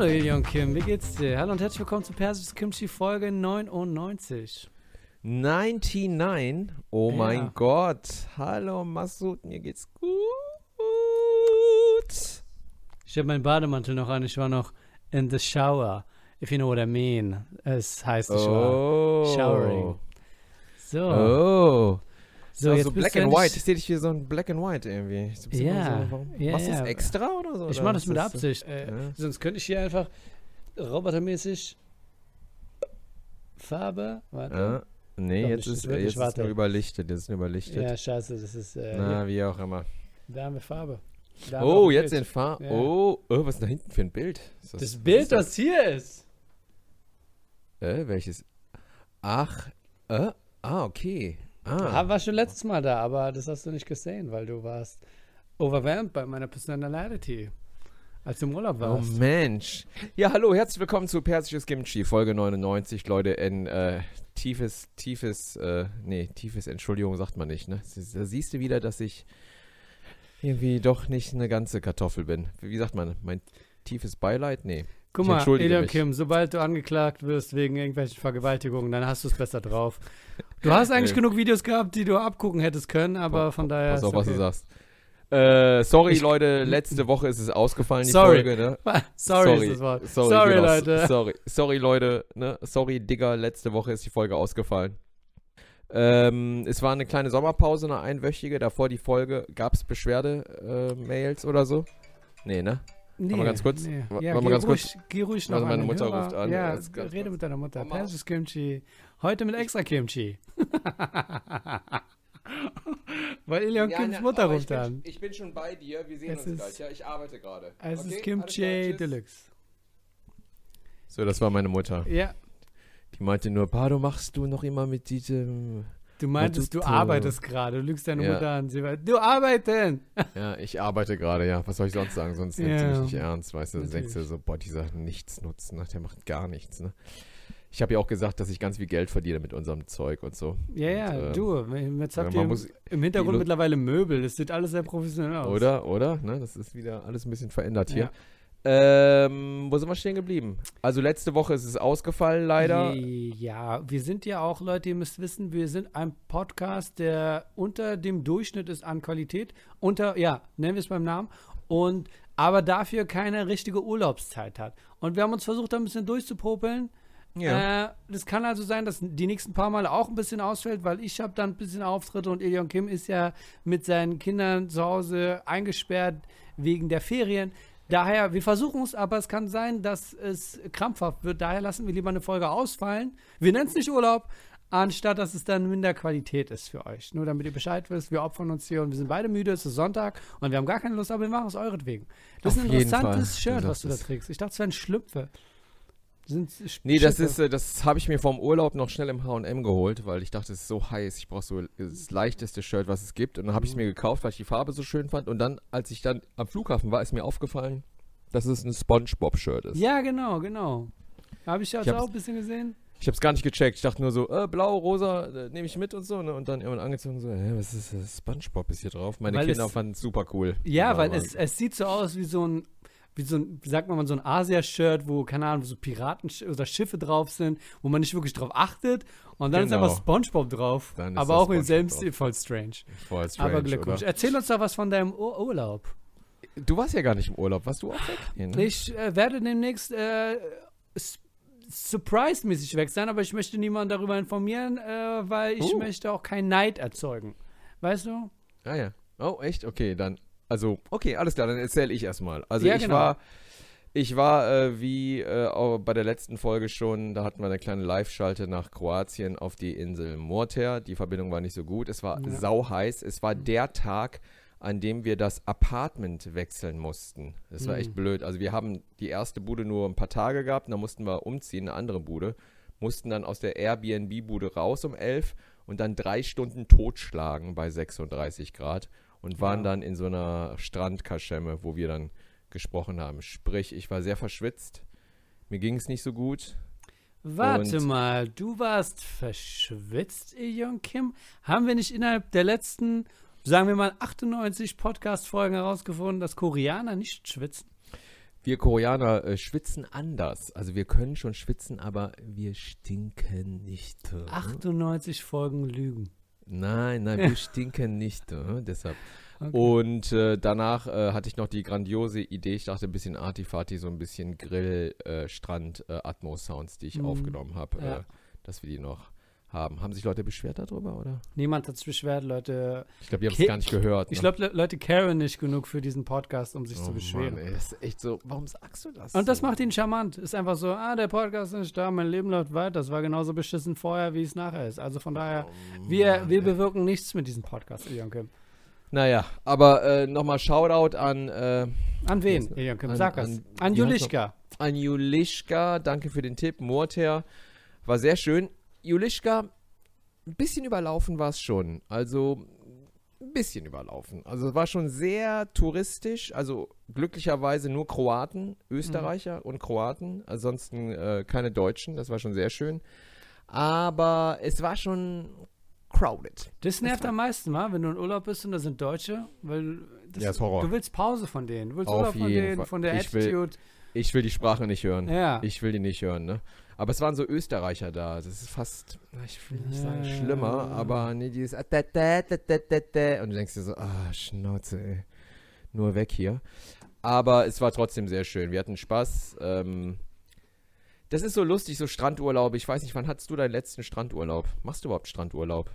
Hallo Ilion Kim, wie geht's dir? Hallo und herzlich willkommen zu Persisches Kimchi Folge 99. 99? Oh Ja. mein Gott. Hallo Masud, mir geht's gut. Ich habe meinen Bademantel noch an, ich war noch in the shower, if you know what I mean. Es heißt, ich war Oh. showering. So, Oh. So So, jetzt so bist Black and White. Ich sehe dich hier so ein Black and White irgendwie. So Ja, So, warum- ja, Machst du das extra oder so? Ich mache das mit so- Absicht. Äh, Ja. Sonst könnte ich hier einfach robotermäßig Farbe, warte. Ja. Nee, Doch jetzt ist, das jetzt ist nur überlichtet. Jetzt ist nur überlichtet. Ja, scheiße, das ist, äh, Na, wie auch immer. da haben wir Farbe. Da haben Oh, jetzt in Farbe. Ja. Oh, oh, was ist da hinten für ein Bild? Ist Das was Bild, ist das? das hier ist. Äh, welches? Ach, äh, ah, okay. Ah. War schon letztes Mal da, aber das hast du nicht gesehen, weil du warst overwhelmed bei meiner Personality, als du im Urlaub Oh warst. Mensch. Ja, hallo, herzlich willkommen zu Persisches Kimchi, Folge 99, Leute, in äh, tiefes, tiefes, äh, nee, tiefes, Entschuldigung sagt man nicht, ne? Da siehst du wieder, dass ich irgendwie doch nicht eine ganze Kartoffel bin. Wie sagt man, mein tiefes Beileid? Nee. Guck mal, entschuldige Elion mich. Kim, sobald du angeklagt wirst wegen irgendwelchen Vergewaltigungen, dann hast du es besser drauf. Du hast eigentlich genug Videos gehabt, die du abgucken hättest können, aber von daher. Pass auf, was du okay. sagst. Äh, sorry, Ich- Leute, letzte Woche ist es ausgefallen, die Sorry. Folge, ne? Sorry, ist das Wort. Sorry, Sorry, genau, Leute. Sorry, sorry, Leute. Ne? Sorry, Digga, letzte Woche ist die Folge ausgefallen. Ähm, es war eine kleine Sommerpause, eine einwöchige. Davor die Folge. Gab es Beschwerde-Mails oder so? Nee, ne? Nee, mal ganz kurz? Nee. Ja, warte geh, mal ganz ruhig, geh ruhig noch Also meine an Mutter Hörer. ruft an. Ja, ganz rede kurz. mit deiner Mutter. Mama. Persisches Kimchi. Heute mit extra Kimchi. Weil Elion Kims Mutter aber ruft ich bin, an. Ich bin schon bei dir. Wir sehen Es uns ist- gleich. Ja, ich arbeite gerade. Es Okay, ist Kimchi. Deluxe. So, das war meine Mutter. Ja, Die meinte nur, Pado, machst du noch immer mit diesem... du meintest, du arbeitest gerade. Du lügst deine Ja. Mutter an. Sie war, du arbeiten! Ja, ich arbeite gerade, ja. Was soll ich sonst sagen? Sonst nimmt sie Ja, mich nicht ernst, weißt du. Dann denkst du so, boah, dieser Nichtsnutz, ne? Der macht gar nichts, ne? Ich habe ja auch gesagt, dass ich ganz viel Geld verdiene mit unserem Zeug und so. Ja, ja, Und, äh, du. Jetzt habt man ihr muss- im Hintergrund mittlerweile Möbel. Das sieht alles sehr professionell aus. Oder, oder? Ne? Das ist wieder alles ein bisschen verändert hier. Ähm, wo sind wir stehen geblieben? Also letzte Woche ist es ausgefallen, leider. Ja, wir sind ja auch, Leute, ihr müsst wissen, wir sind ein Podcast, der unter dem Durchschnitt ist an Qualität. Unter, ja, nennen wir es beim Namen. Und aber dafür keine richtige Urlaubszeit hat. Und wir haben uns versucht, da ein bisschen durchzupopeln. Ja. Äh, das kann also sein, dass die nächsten paar Male auch ein bisschen ausfällt, weil ich habe dann ein bisschen Auftritte und Elion Kim ist ja mit seinen Kindern zu Hause eingesperrt wegen der Ferien. Daher, wir versuchen es, aber es kann sein, dass es krampfhaft wird. Daher lassen wir lieber eine Folge ausfallen. Wir nennen es nicht Urlaub, anstatt dass es dann minder Qualität ist für euch. Nur damit ihr Bescheid wisst, wir opfern uns hier und wir sind beide müde, es ist Sonntag und wir haben gar keine Lust, aber wir machen es euretwegen. Das Auf ist ein interessantes. Shirt, was du da trägst. Ich dachte, es wären Schlüpfe. Sind Nee, das ist, äh, das habe ich mir vom Urlaub noch schnell im H&M geholt, weil ich dachte, es ist so heiß, ich brauche so das leichteste Shirt, was es gibt. Und dann habe ich es mir gekauft, weil ich die Farbe so schön fand. Und dann, als ich dann am Flughafen war, ist mir aufgefallen, dass es ein SpongeBob-Shirt ist. Ja, genau, genau. Habe ich ja Ich auch ein bisschen gesehen. Ich habe es gar nicht gecheckt. Ich dachte nur so, äh, blau, rosa, äh, nehme ich mit und so. Ne? Und dann irgendwann angezogen so, hä, was ist das? SpongeBob ist hier drauf. Meine Weil Kinder fanden es super cool. Ja, Aber- weil es, es sieht so aus wie so ein, wie so ein, wie sagt man mal, so ein Asia-Shirt, wo, keine Ahnung, so Piraten oder Schiffe drauf sind, wo man nicht wirklich drauf achtet. Und dann ist Genau. einfach Spongebob drauf. Ist aber auch im selben SpongeBob Stil, voll strange. Voll strange, aber Glückwunsch. oder? Erzähl uns doch was von deinem Ur Urlaub. Du warst ja gar nicht im Urlaub. Warst du auch weg? Ne? Ich äh, werde demnächst äh, surprise-mäßig weg sein, aber ich möchte niemanden darüber informieren, äh, weil ich Oh. möchte auch keinen Neid erzeugen. Weißt du? Ah ja. Oh, echt? Okay, dann. Also, okay, alles klar, dann erzähle ich erstmal. Also Ja, ich genau. war. Ich war, äh, wie äh, bei der letzten Folge schon, da hatten wir eine kleine Live-Schalte nach Kroatien auf die Insel Morter. Die Verbindung war nicht so gut. Es war Ja. sauheiß. Es war der Tag, an dem wir das Apartment wechseln mussten. Das war echt Mhm. blöd. Also wir haben die erste Bude nur ein paar Tage gehabt, und dann mussten wir umziehen, eine andere Bude. Mussten dann aus der Airbnb-Bude raus um 11 und dann drei Stunden totschlagen bei 36 Grad und waren Ja. dann in so einer Strandkaschemme, wo wir dann gesprochen haben. Sprich, ich war sehr verschwitzt. Mir ging es nicht so gut. Warte Und- mal, du warst verschwitzt, Ejong Kim? Haben wir nicht innerhalb der letzten sagen wir mal, 98 Podcast-Folgen herausgefunden, dass Koreaner nicht schwitzen. Wir Koreaner äh, schwitzen anders. Also wir können schon schwitzen, aber wir stinken nicht. äh. 98 Folgen Lügen. Nein, nein, wir stinken nicht. äh, Deshalb. Okay. Und äh, danach äh, hatte ich noch die grandiose Idee, ich dachte ein bisschen Artifati, so ein bisschen Grill, äh, Strand, äh, Atmos-Sounds, die ich Mhm. aufgenommen habe, Ja. äh, dass wir die noch haben. Haben sich Leute beschwert darüber, oder? Niemand hat sich beschwert, Leute. Ich glaube, die haben es gar nicht gehört. Ich ne? glaube, Le Leute caren nicht genug für diesen Podcast, um sich oh zu beschweren. Mann, ey, das ist echt so, warum sagst du das? Und das so? macht ihn charmant. Ist einfach so, ah, der Podcast ist nicht da, mein Leben läuft weiter. Das war genauso beschissen vorher, wie es nachher ist. Also von daher, Oh wir, Mann, wir ey. bewirken nichts mit diesem Podcast, Ilion Kim. Naja, aber äh, nochmal Shoutout an, äh, An wen, Ilion Kim? an- Sag an- An, heißt Julischka. an Julischka. Danke für den Tipp. Morter war sehr schön. Julischka, ein bisschen überlaufen war es schon. Also ein bisschen überlaufen. Also es war schon sehr touristisch. Also glücklicherweise nur Kroaten, Österreicher und Kroaten. Ansonsten äh, keine Deutschen. Das war schon sehr schön. Aber es war schon crowded. Das nervt am meisten, wa? wenn du in Urlaub bist und da sind Deutsche, weil das, Ja, ist Horror. du willst Pause von denen. Du willst Auf Urlaub von denen, Fall. von der Ich will- Attitude. Ich will die Sprache nicht hören. Ja. Ich will die nicht hören, ne? Aber es waren so Österreicher da. Das ist fast, ich will nicht sagen schlimmer, aber nee, dieses ah, da, da, da. und du denkst dir so, ah, Schnauze, ey. Nur weg hier. Aber es war trotzdem sehr schön. Wir hatten Spaß. Ähm, das ist so lustig, so Strandurlaub. Ich weiß nicht, wann hattest du deinen letzten Strandurlaub? Machst du überhaupt Strandurlaub?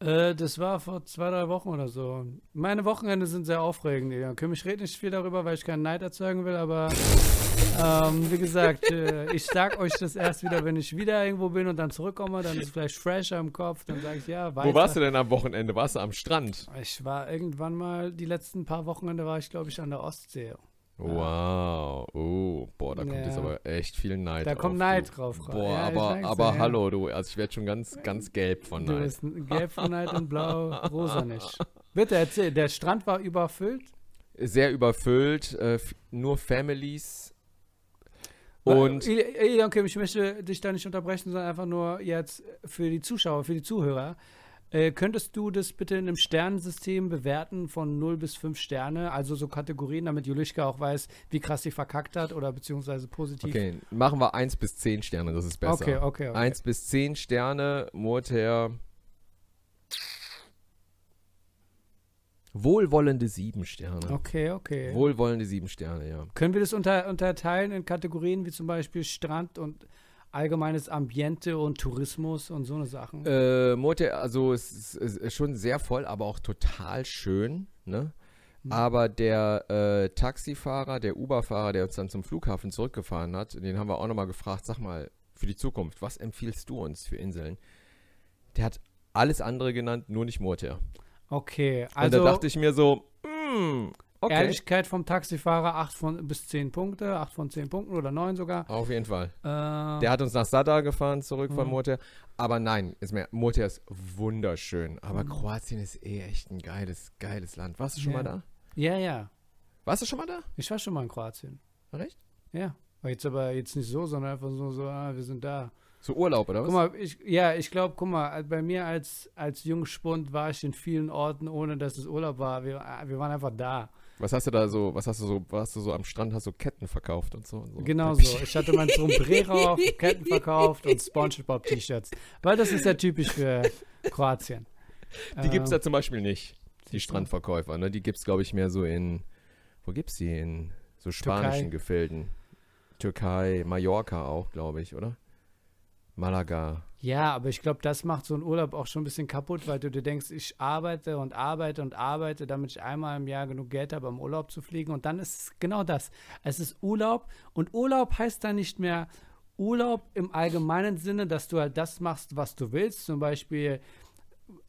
Äh, das war vor zwei, drei Wochen oder so. Meine Wochenende sind sehr aufregend. Ich rede nicht viel darüber, weil ich keinen Neid erzeugen will, aber ähm, wie gesagt, äh, ich sag euch das erst wieder, wenn ich wieder irgendwo bin und dann zurückkomme, dann ist es vielleicht fresher im Kopf, dann sage ich ja, weiter. Wo warst du denn am Wochenende? Warst du am Strand? Ich war irgendwann mal, die letzten paar Wochenende war ich, glaube ich, an der Ostsee. Wow. Oh, boah, da kommt Ja. jetzt aber echt viel Neid Da drauf, kommt du. Neid drauf. rein. Boah, Ja, aber, aber ja. hallo, du. Also ich werde schon ganz, ganz gelb von Du Neid. bist ein gelb von Neid und blau, rosa nicht. Bitte erzähl, der Strand war überfüllt? Sehr überfüllt, äh, nur Families. Und okay, ich möchte dich da nicht unterbrechen, sondern einfach nur jetzt für die Zuschauer, für die Zuhörer. Äh, könntest du das bitte in einem Sternensystem bewerten von 0 bis 5 Sterne, also so Kategorien, damit Julischka auch weiß, wie krass sie verkackt hat oder beziehungsweise positiv? okay, machen wir 1 bis 10 Sterne, das ist besser. okay, okay. okay. 1 bis 10 Sterne, Murter. Wohlwollende 7 Sterne. Okay, okay. Wohlwollende 7 Sterne, ja. Können wir das unter, unterteilen in Kategorien wie zum Beispiel Strand und allgemeines Ambiente und Tourismus und so eine Sachen? Äh, Mote, also es ist, es ist schon sehr voll, aber auch total schön, ne? Mhm. Aber der äh, Taxifahrer, der Uber-Fahrer, der uns dann zum Flughafen zurückgefahren hat, den haben wir auch nochmal gefragt, sag mal, für die Zukunft, was empfiehlst du uns für Inseln? Der hat alles andere genannt, nur nicht Motor. Okay, Und also da dachte ich mir so, hm, okay. Ehrlichkeit vom Taxifahrer 8 von, bis 10 Punkte, 8 von 10 Punkten oder 9 sogar. Auf jeden Fall. Äh, Der hat uns nach Sada gefahren, zurück von Mhm. Motor. Aber nein, ist mehr, Motor ist wunderschön. Aber Mhm. Kroatien ist eh echt ein geiles, geiles Land. Warst du schon Ja. mal da? ja, ja. Warst du schon mal da? Ich war schon mal in Kroatien. Recht? Ja. Jetzt aber jetzt nicht so, sondern einfach so, so ah, wir sind da. So Urlaub, oder was? Guck mal, ich, ja, ich glaube, guck mal, bei mir als, als Jungspund war ich in vielen Orten, ohne dass es Urlaub war. Wir, ah, wir waren einfach da. Was hast du da so, was hast du so, warst du so am Strand, hast du Ketten verkauft und so? Und so. Genau so. Ich hatte mein Sombrero auf, Ketten verkauft und Spongebob-T-Shirts. Weil das ist ja typisch für Kroatien. Die gibt es Ähm, da zum Beispiel nicht, die? Strandverkäufer. Ne? Die gibt es, glaube ich, mehr so in, wo gibt's die? In so spanischen Türkei. Gefilden. Türkei, Mallorca auch, glaube ich, oder? Malaga. Ja, aber ich glaube, das macht so einen Urlaub auch schon ein bisschen kaputt, weil du dir denkst, ich arbeite und arbeite und arbeite, damit ich einmal im Jahr genug Geld habe, um Urlaub zu fliegen. Und dann ist es genau das. Es ist Urlaub und Urlaub heißt dann nicht mehr Urlaub im allgemeinen Sinne, dass du halt das machst, was du willst. Zum Beispiel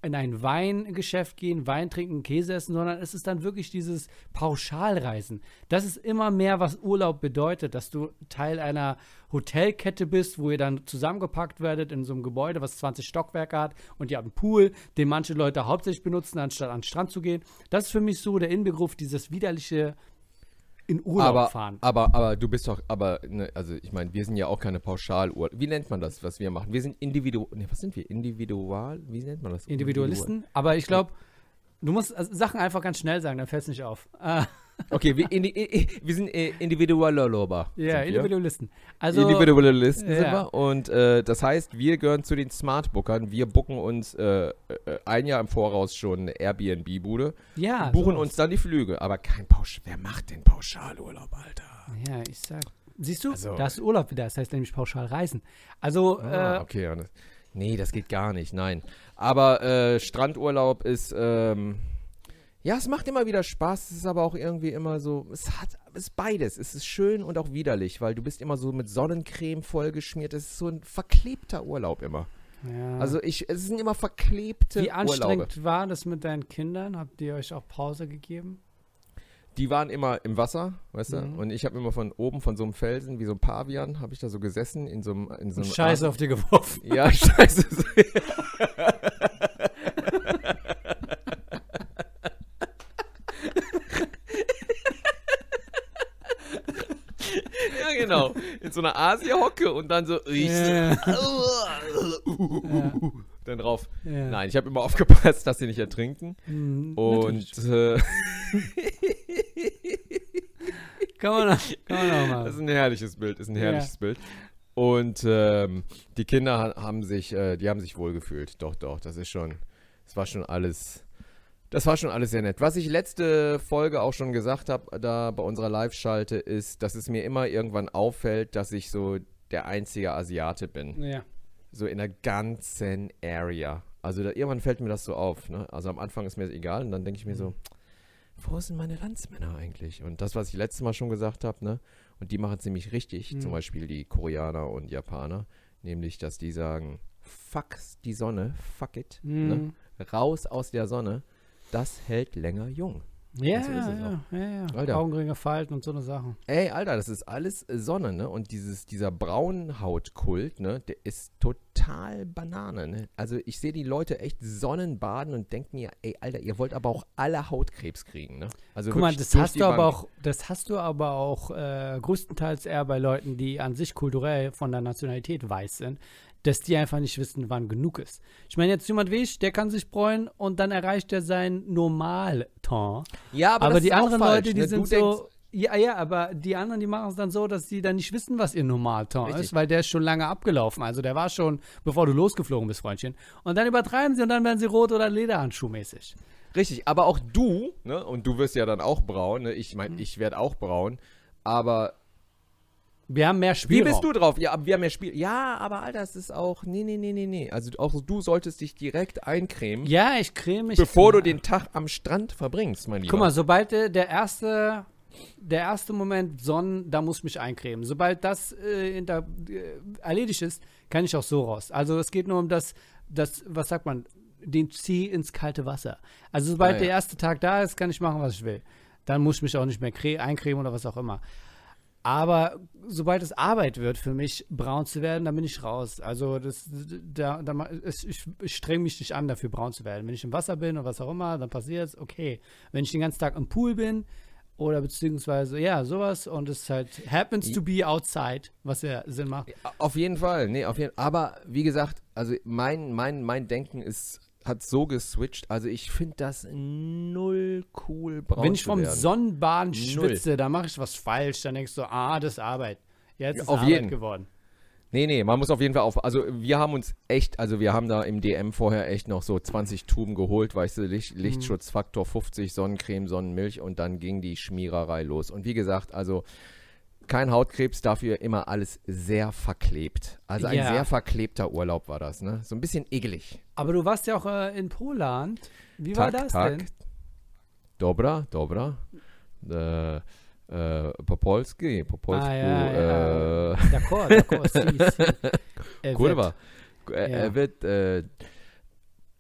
in ein Weingeschäft gehen, Wein trinken, Käse essen, sondern es ist dann wirklich dieses Pauschalreisen. Das ist immer mehr, was Urlaub bedeutet, dass du Teil einer Hotelkette bist, wo ihr dann zusammengepackt werdet in so einem Gebäude, was 20 Stockwerke hat und ihr habt einen Pool, den manche Leute hauptsächlich benutzen, anstatt an den Strand zu gehen. Das ist für mich so der Inbegriff dieses widerliche in Urlaub aber, fahren. aber, aber du bist doch, aber, ne, also ich meine, wir sind ja auch keine Pauschalurlaub. Wie nennt man das, was wir machen? Wir sind individual, ne, was sind wir? Individual? Wie nennt man das? Individualisten, aber ich glaube, Du musst also Sachen einfach ganz schnell sagen, dann fällt es nicht auf. Okay, wir, indi i- wir sind äh, Individuallober. ja, sind. Individualisten. Also, Individualisten sind Ja. wir. Und äh, das heißt, wir gehören zu den Smartbookern. Wir bucken uns äh, äh, ein Jahr im Voraus schon eine Airbnb-Bude, ja, buchen sowas. uns dann die Flüge. Aber kein Pausch. Wer macht denn Pauschalurlaub, Alter? Ja, ich sag. Siehst du, Also- da ist Urlaub wieder, das heißt nämlich pauschal reisen. Also, Ah, äh, okay. das- Nee, das geht gar nicht, nein. Aber äh, Strandurlaub ist, ähm, ja, es macht immer wieder Spaß, es ist aber auch irgendwie immer so, es hat, es ist beides. Es ist schön und auch widerlich, weil du bist immer so mit Sonnencreme vollgeschmiert. Es ist so ein verklebter Urlaub immer. ja. Also ich, es sind immer verklebte wie Urlaube. anstrengend war das mit deinen Kindern? Habt ihr euch auch Pause gegeben? Die waren immer im Wasser, weißt du? Mhm. Und ich habe immer von oben, von so einem Felsen, wie so ein Pavian, habe ich da so gesessen, in so einem, in so einem Scheiße auf dir geworfen. Ja, scheiße. ja, genau. In so einer Asia-Hocke und dann so. Ja. Dann drauf. Ja. Nein, ich habe immer aufgepasst, dass sie nicht ertrinken. Hm, Und äh, kann man, auch- kann man auch mal. Das ist ein herrliches Bild, ist ein herrliches Bild. Und ähm, die Kinder ha- haben sich, äh, die haben sich wohlgefühlt. Doch, doch, das ist schon, das war schon alles, das war schon alles sehr nett. Was ich letzte Folge auch schon gesagt habe, da bei unserer Live-Schalte, ist, dass es mir immer irgendwann auffällt, dass ich so der einzige Asiate bin. ja. So in der ganzen Area. Also da, irgendwann fällt mir das so auf. Ne? Also am Anfang ist mir das egal und dann denke ich mir so, wo sind meine Landsmänner eigentlich? Und das, was ich letztes Mal schon gesagt habe, ne? Und die machen es nämlich richtig, Mhm. zum Beispiel die Koreaner und Japaner, nämlich, dass die sagen, fuck die Sonne, fuck it, ne? Hm. raus aus der Sonne, das hält länger jung. Ja, so ist es ja, ja, ja. Alter. Augenringe falten und so eine Sachen. Ey, Alter, das ist alles äh, Sonne, ne? Und dieses, dieser Braunhautkult, ne, der ist total Banane, ne? Also ich sehe die Leute echt Sonnenbaden und denke mir, ey, Alter, ihr wollt aber auch alle Hautkrebs kriegen, ne? Also Guck mal, das hast du aber auch, das hast du aber auch äh, größtenteils eher bei Leuten, die an sich kulturell von der Nationalität weiß sind, dass die einfach nicht wissen, wann genug ist. Ich meine, jetzt jemand wie ich, der kann sich bräunen und dann erreicht er sein Normalton. Ja, aber, Aber, das die anderen falsch, Leute, die ne? sind du so. Ja, ja, aber die anderen, die machen es dann so, dass sie dann nicht wissen, was ihr Normalton ist, weil der ist schon lange abgelaufen. Also der war schon, bevor du losgeflogen bist, Freundchen. Und dann übertreiben sie und dann werden sie rot oder lederhandschuhmäßig. richtig, aber auch du, ne? Und du wirst ja dann auch braun, ne? Ich Mhm. meine, ich werde auch braun, aber Wir haben mehr Wie Spielraum. bist du drauf? Ja, wir haben ja Spiel. Ja, aber Alter, es ist auch. Nee, nee, nee, nee, nee. Also auch du solltest dich direkt eincremen, Ja, ich creme mich. bevor du den Tag am Strand verbringst, mein Lieber. Guck mal, sobald äh, der erste, der erste Moment Sonnen, da muss ich mich eincremen. Sobald das äh, hinter, äh, erledigt ist, kann ich auch so raus. Also es geht nur um das, das, was sagt man, den Zieh ins kalte Wasser. Also sobald Ah, ja. der erste Tag da ist, kann ich machen, was ich will. Dann muss ich mich auch nicht mehr cre- eincremen oder was auch immer. Aber sobald es Arbeit wird für mich, braun zu werden, dann bin ich raus. Also das, da, da, ich, ich streng mich nicht an, dafür braun zu werden. Wenn ich im Wasser bin oder was auch immer, dann passiert es, okay. Wenn ich den ganzen Tag im Pool bin oder beziehungsweise, ja, sowas und es halt happens to be outside, was ja Sinn macht. Auf jeden Fall, nee, auf jeden Aber wie gesagt, also mein, mein, mein Denken ist, hat so geswitcht. Also ich finde das null cool braun Wenn ich vom Null. schwitze, dann mache ich was falsch. Dann denkst du, ah, das ist Arbeit. Jetzt Ja, ist auf Arbeit jeden. geworden. Nee, nee, man muss auf jeden Fall auf. Also wir haben uns echt, also wir haben da im DM vorher echt noch so 20 Tuben geholt, weißt du, Licht, Mhm. Lichtschutzfaktor 50, Sonnencreme, Sonnenmilch und dann ging die Schmiererei los. Und wie gesagt, also kein Hautkrebs, dafür immer alles sehr verklebt. Also ein Ja. sehr verklebter Urlaub war das, ne? So ein bisschen ekelig. Aber du warst ja auch äh, in Poland. Wie war das denn? Dobra, dobra. Äh, äh, Popolski, Popolsku, Ah, ja, ja. äh, D'accord, d'accord, si, si. Kurwa. Äh, Ja. Er wird, äh,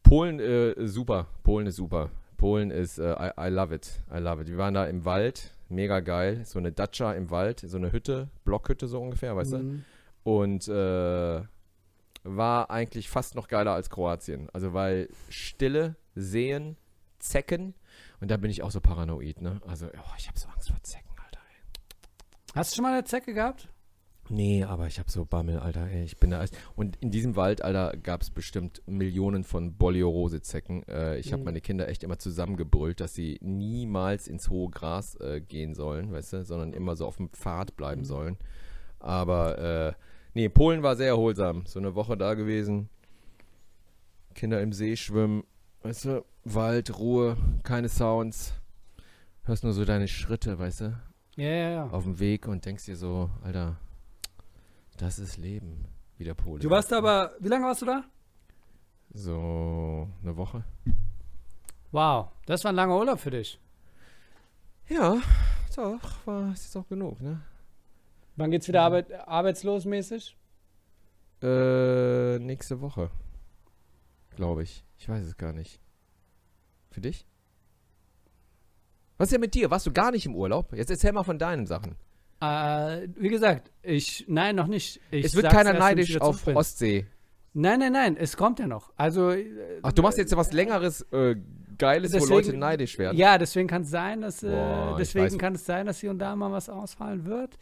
Polen, äh, super. Polen ist super. Polen ist, äh, I, I love it. I love it. Wir waren da im Wald, mega geil. So eine Datscha im Wald, so eine Hütte, Blockhütte so ungefähr, weißt du? Mhm. Und äh, war eigentlich fast noch geiler als Kroatien. Also weil Stille, Sehen, Zecken. Und da bin ich auch so paranoid, ne? Also, oh, ich habe so Angst vor Zecken, Alter. Ey. Hast du schon mal eine Zecke gehabt? Nee, aber ich habe so Bammel, Alter. Ey, ich bin da. Und in diesem Wald, Alter, gab es bestimmt Millionen von Borreliose-Zecken. Äh, ich habe Mhm. meine Kinder echt immer zusammengebrüllt, dass sie niemals ins hohe Gras äh, gehen sollen, weißt du, sondern immer so auf dem Pfad bleiben Mhm. sollen. Aber, äh, nee, Polen war sehr erholsam. So eine Woche da gewesen. Kinder im See schwimmen, weißt du, Wald, Ruhe, keine Sounds. Hörst nur so deine Schritte, weißt du, Ja, ja, ja. auf dem Weg und denkst dir so, Alter, das ist Leben, wie der Pole. Du warst aber, wie lange warst du da? So eine Woche. Wow, das war ein langer Urlaub für dich. Ja, doch, war ist jetzt auch genug, ne? Wann geht's wieder arbeit, arbeitslosmäßig? Äh, nächste Woche. Glaube ich. Ich weiß es gar nicht. Für dich? Was ist denn mit dir? Warst du gar nicht im Urlaub? Jetzt erzähl mal von deinen Sachen. Äh, wie gesagt, ich, nein, noch nicht. Ich es wird keiner ich neidisch auf bin. Ostsee. Nein, nein, nein, es kommt ja noch. Also, äh, Ach, du machst jetzt was längeres, äh, Geiles, wo Deswegen- Leute neidisch werden. ja, deswegen kann es sein, dass, äh, Boah, ich deswegen kann es sein, dass hier und da mal was ausfallen wird.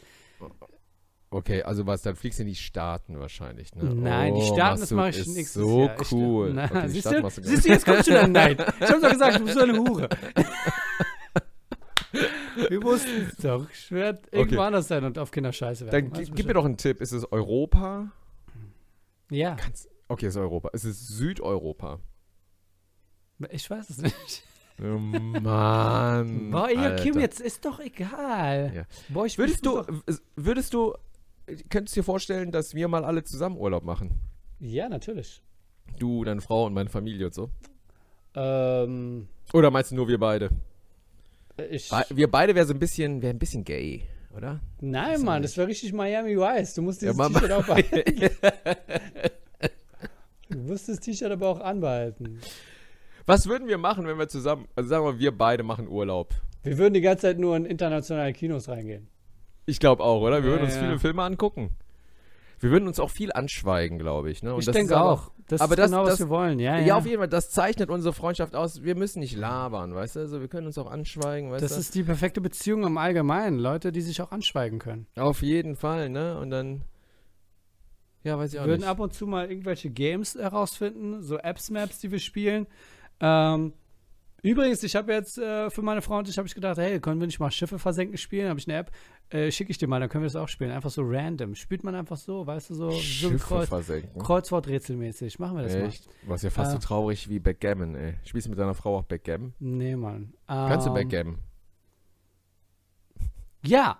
Okay, also was, dann fliegst du in die Staaten wahrscheinlich, ne? Nein, die Oh, Staaten, machst das mache ich nächstes so Jahr. Ich- cool. Na, Okay, die siehst, Staaten du? siehst du, jetzt kommst du dann Nein. Ich hab doch gesagt, du bist so eine Hure. Wir wussten es doch. Ich werde irgendwo Okay. anders sein und auf Kinder scheiße werden. Dann gi- gib mir doch einen Tipp. Ist es Europa? Ja, Kannst, okay, es ist Europa. Es ist Südeuropa. ich weiß es nicht. Oh, Mann. Boah, Alter. jetzt ist doch egal. Ja. Boah, ich Würdest du, würdest du, könntest du dir vorstellen, dass wir mal alle zusammen Urlaub machen? Ja, natürlich. Du, deine Frau und meine Familie und so? Ähm, Oder meinst du nur wir beide? Ich. Be- Wir beide wären so ein bisschen, wäre ein bisschen gay, oder? Nein, Weiß Mann, das war richtig Miami Vice. Du musst Ja, dieses Mama. T-Shirt auch behalten. du musst das T-Shirt aber auch anbehalten. Was würden wir machen, wenn wir zusammen, also sagen wir, wir beide machen Urlaub? Wir würden die ganze Zeit nur in internationale Kinos reingehen. Ich glaube auch, oder? Wir Ja, würden uns ja. viele Filme angucken. Wir würden uns auch viel anschweigen, glaube ich. Ne? Und ich das denke aber- auch. Das aber ist das- genau, was das- wir wollen. Ja, Ja, ja. auf jeden Fall, das zeichnet unsere Freundschaft aus. Wir müssen nicht labern, weißt du? Also wir können uns auch anschweigen, weißt Das du? ist die perfekte Beziehung im Allgemeinen. Leute, die sich auch anschweigen können. Auf jeden Fall, ne? Und dann. Ja, weiß ich Wir auch würden nicht. ab und zu mal irgendwelche Games herausfinden, so Apps-Maps, die wir spielen. Ähm, übrigens, ich habe jetzt äh, für meine Frau und ich habe ich gedacht, hey, können wir nicht mal Schiffe versenken spielen? Habe ich eine App, äh, schicke ich dir mal, dann können wir das auch spielen. Einfach so random. Spielt man einfach so, weißt du, so, so Schiffe Kreuz, versenken. Kreuzworträtselmäßig. Machen wir das Echt? Was ja fast Äh. so traurig wie Backgammon, ey. Spielst du mit deiner Frau auch Backgammon? mal. Nee, Mann. Kannst du Ähm, Backgammon? Ja.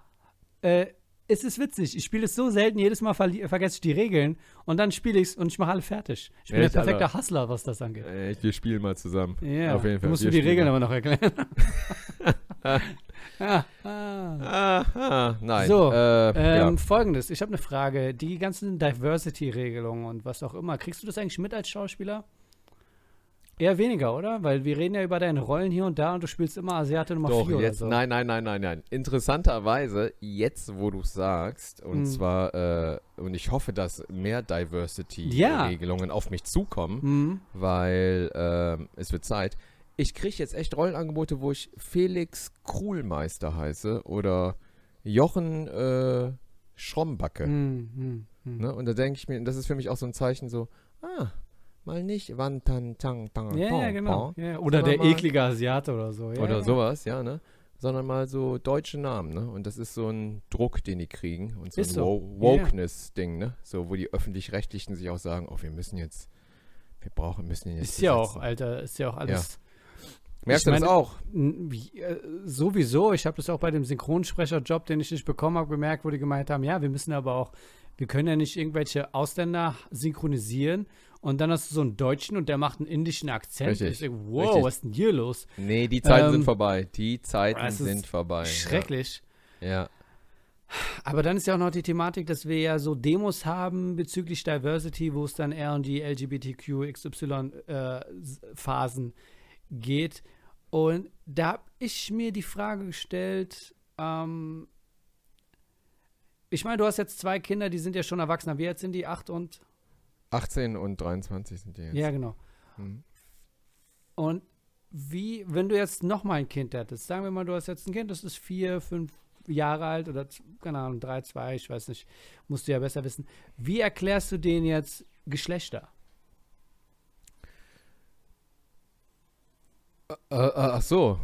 Äh, es ist witzig. Ich spiele es so selten, jedes Mal verli- vergesse ich die Regeln und dann spiele ich es und ich mache alle fertig. Ich bin Echt, der perfekte? Hustler, was das angeht. Ey, wir spielen mal zusammen. Ja, Auf jeden Fall. Du musst Wir mir die Regeln mal. aber noch erklären. ah, ah. Aha, nein. So, äh, Ähm, ja. Folgendes, ich habe eine Frage. Die ganzen Diversity-Regelungen und was auch immer, kriegst du das eigentlich mit als Schauspieler? Eher weniger, oder? Weil wir reden ja über deine Rollen hier und da und du spielst immer Asiate Nummer Doch, 4 jetzt, oder so. nein, nein, nein, nein, nein. Interessanterweise, jetzt, wo du sagst, und Hm. zwar, äh, und ich hoffe, dass mehr Ja. Diversity-Regelungen auf mich zukommen, Mhm. weil ähm, es wird Zeit. Ich kriege jetzt echt Rollenangebote, wo ich Felix Kruhlmeister heiße oder Jochen äh, Schrommbacke. Mhm. Mhm. Mhm. Ne? Und da denke ich mir, das ist für mich auch so ein Zeichen so, ah, mal nicht Wantan Tang Tang Ja, genau. Oder der eklige Asiate oder so. Ja, oder ja. sowas, ja, ne? Sondern mal so deutsche Namen, ne? Und das ist so ein Druck, den die kriegen und so Ist ein so. Wokeness-Ding, ne? So, wo die Öffentlich-Rechtlichen sich auch sagen, oh, wir müssen jetzt, wir brauchen, müssen jetzt Ist ja auch, besetzen. Alter, ist ja auch alles. Merkst ich du das meine- auch? Äh, Sowieso, ich habe das auch bei dem Synchronsprecherjob, den ich nicht bekommen habe, gemerkt, wo die gemeint haben, ja, wir müssen aber auch, wir können ja nicht irgendwelche Ausländer synchronisieren und dann hast du so einen Deutschen und der macht einen indischen Akzent. Richtig, Ich denk, wow, richtig. was ist denn hier los? Nee, die Zeiten Ähm, sind vorbei. Die Zeiten sind vorbei. Schrecklich. Ja. ja. Aber dann ist ja auch noch die Thematik, dass wir ja so Demos haben bezüglich Diversity, wo es dann eher um die LGBTQ-XY-Phasen äh, geht. Und da habe ich mir die Frage gestellt, ähm, ich meine, du hast jetzt zwei Kinder, die sind ja schon erwachsen. Wie alt sind die? Acht und? 18 und 23 sind die jetzt. Ja, genau. Mhm. Und wie, wenn du jetzt noch mal ein Kind hättest, sagen wir mal, du hast jetzt ein Kind, das ist vier, fünf, Jahre alt oder, keine Ahnung, drei, zwei, ich weiß nicht, musst du ja besser wissen. Wie erklärst du denen jetzt Geschlechter? Äh, äh, ach so.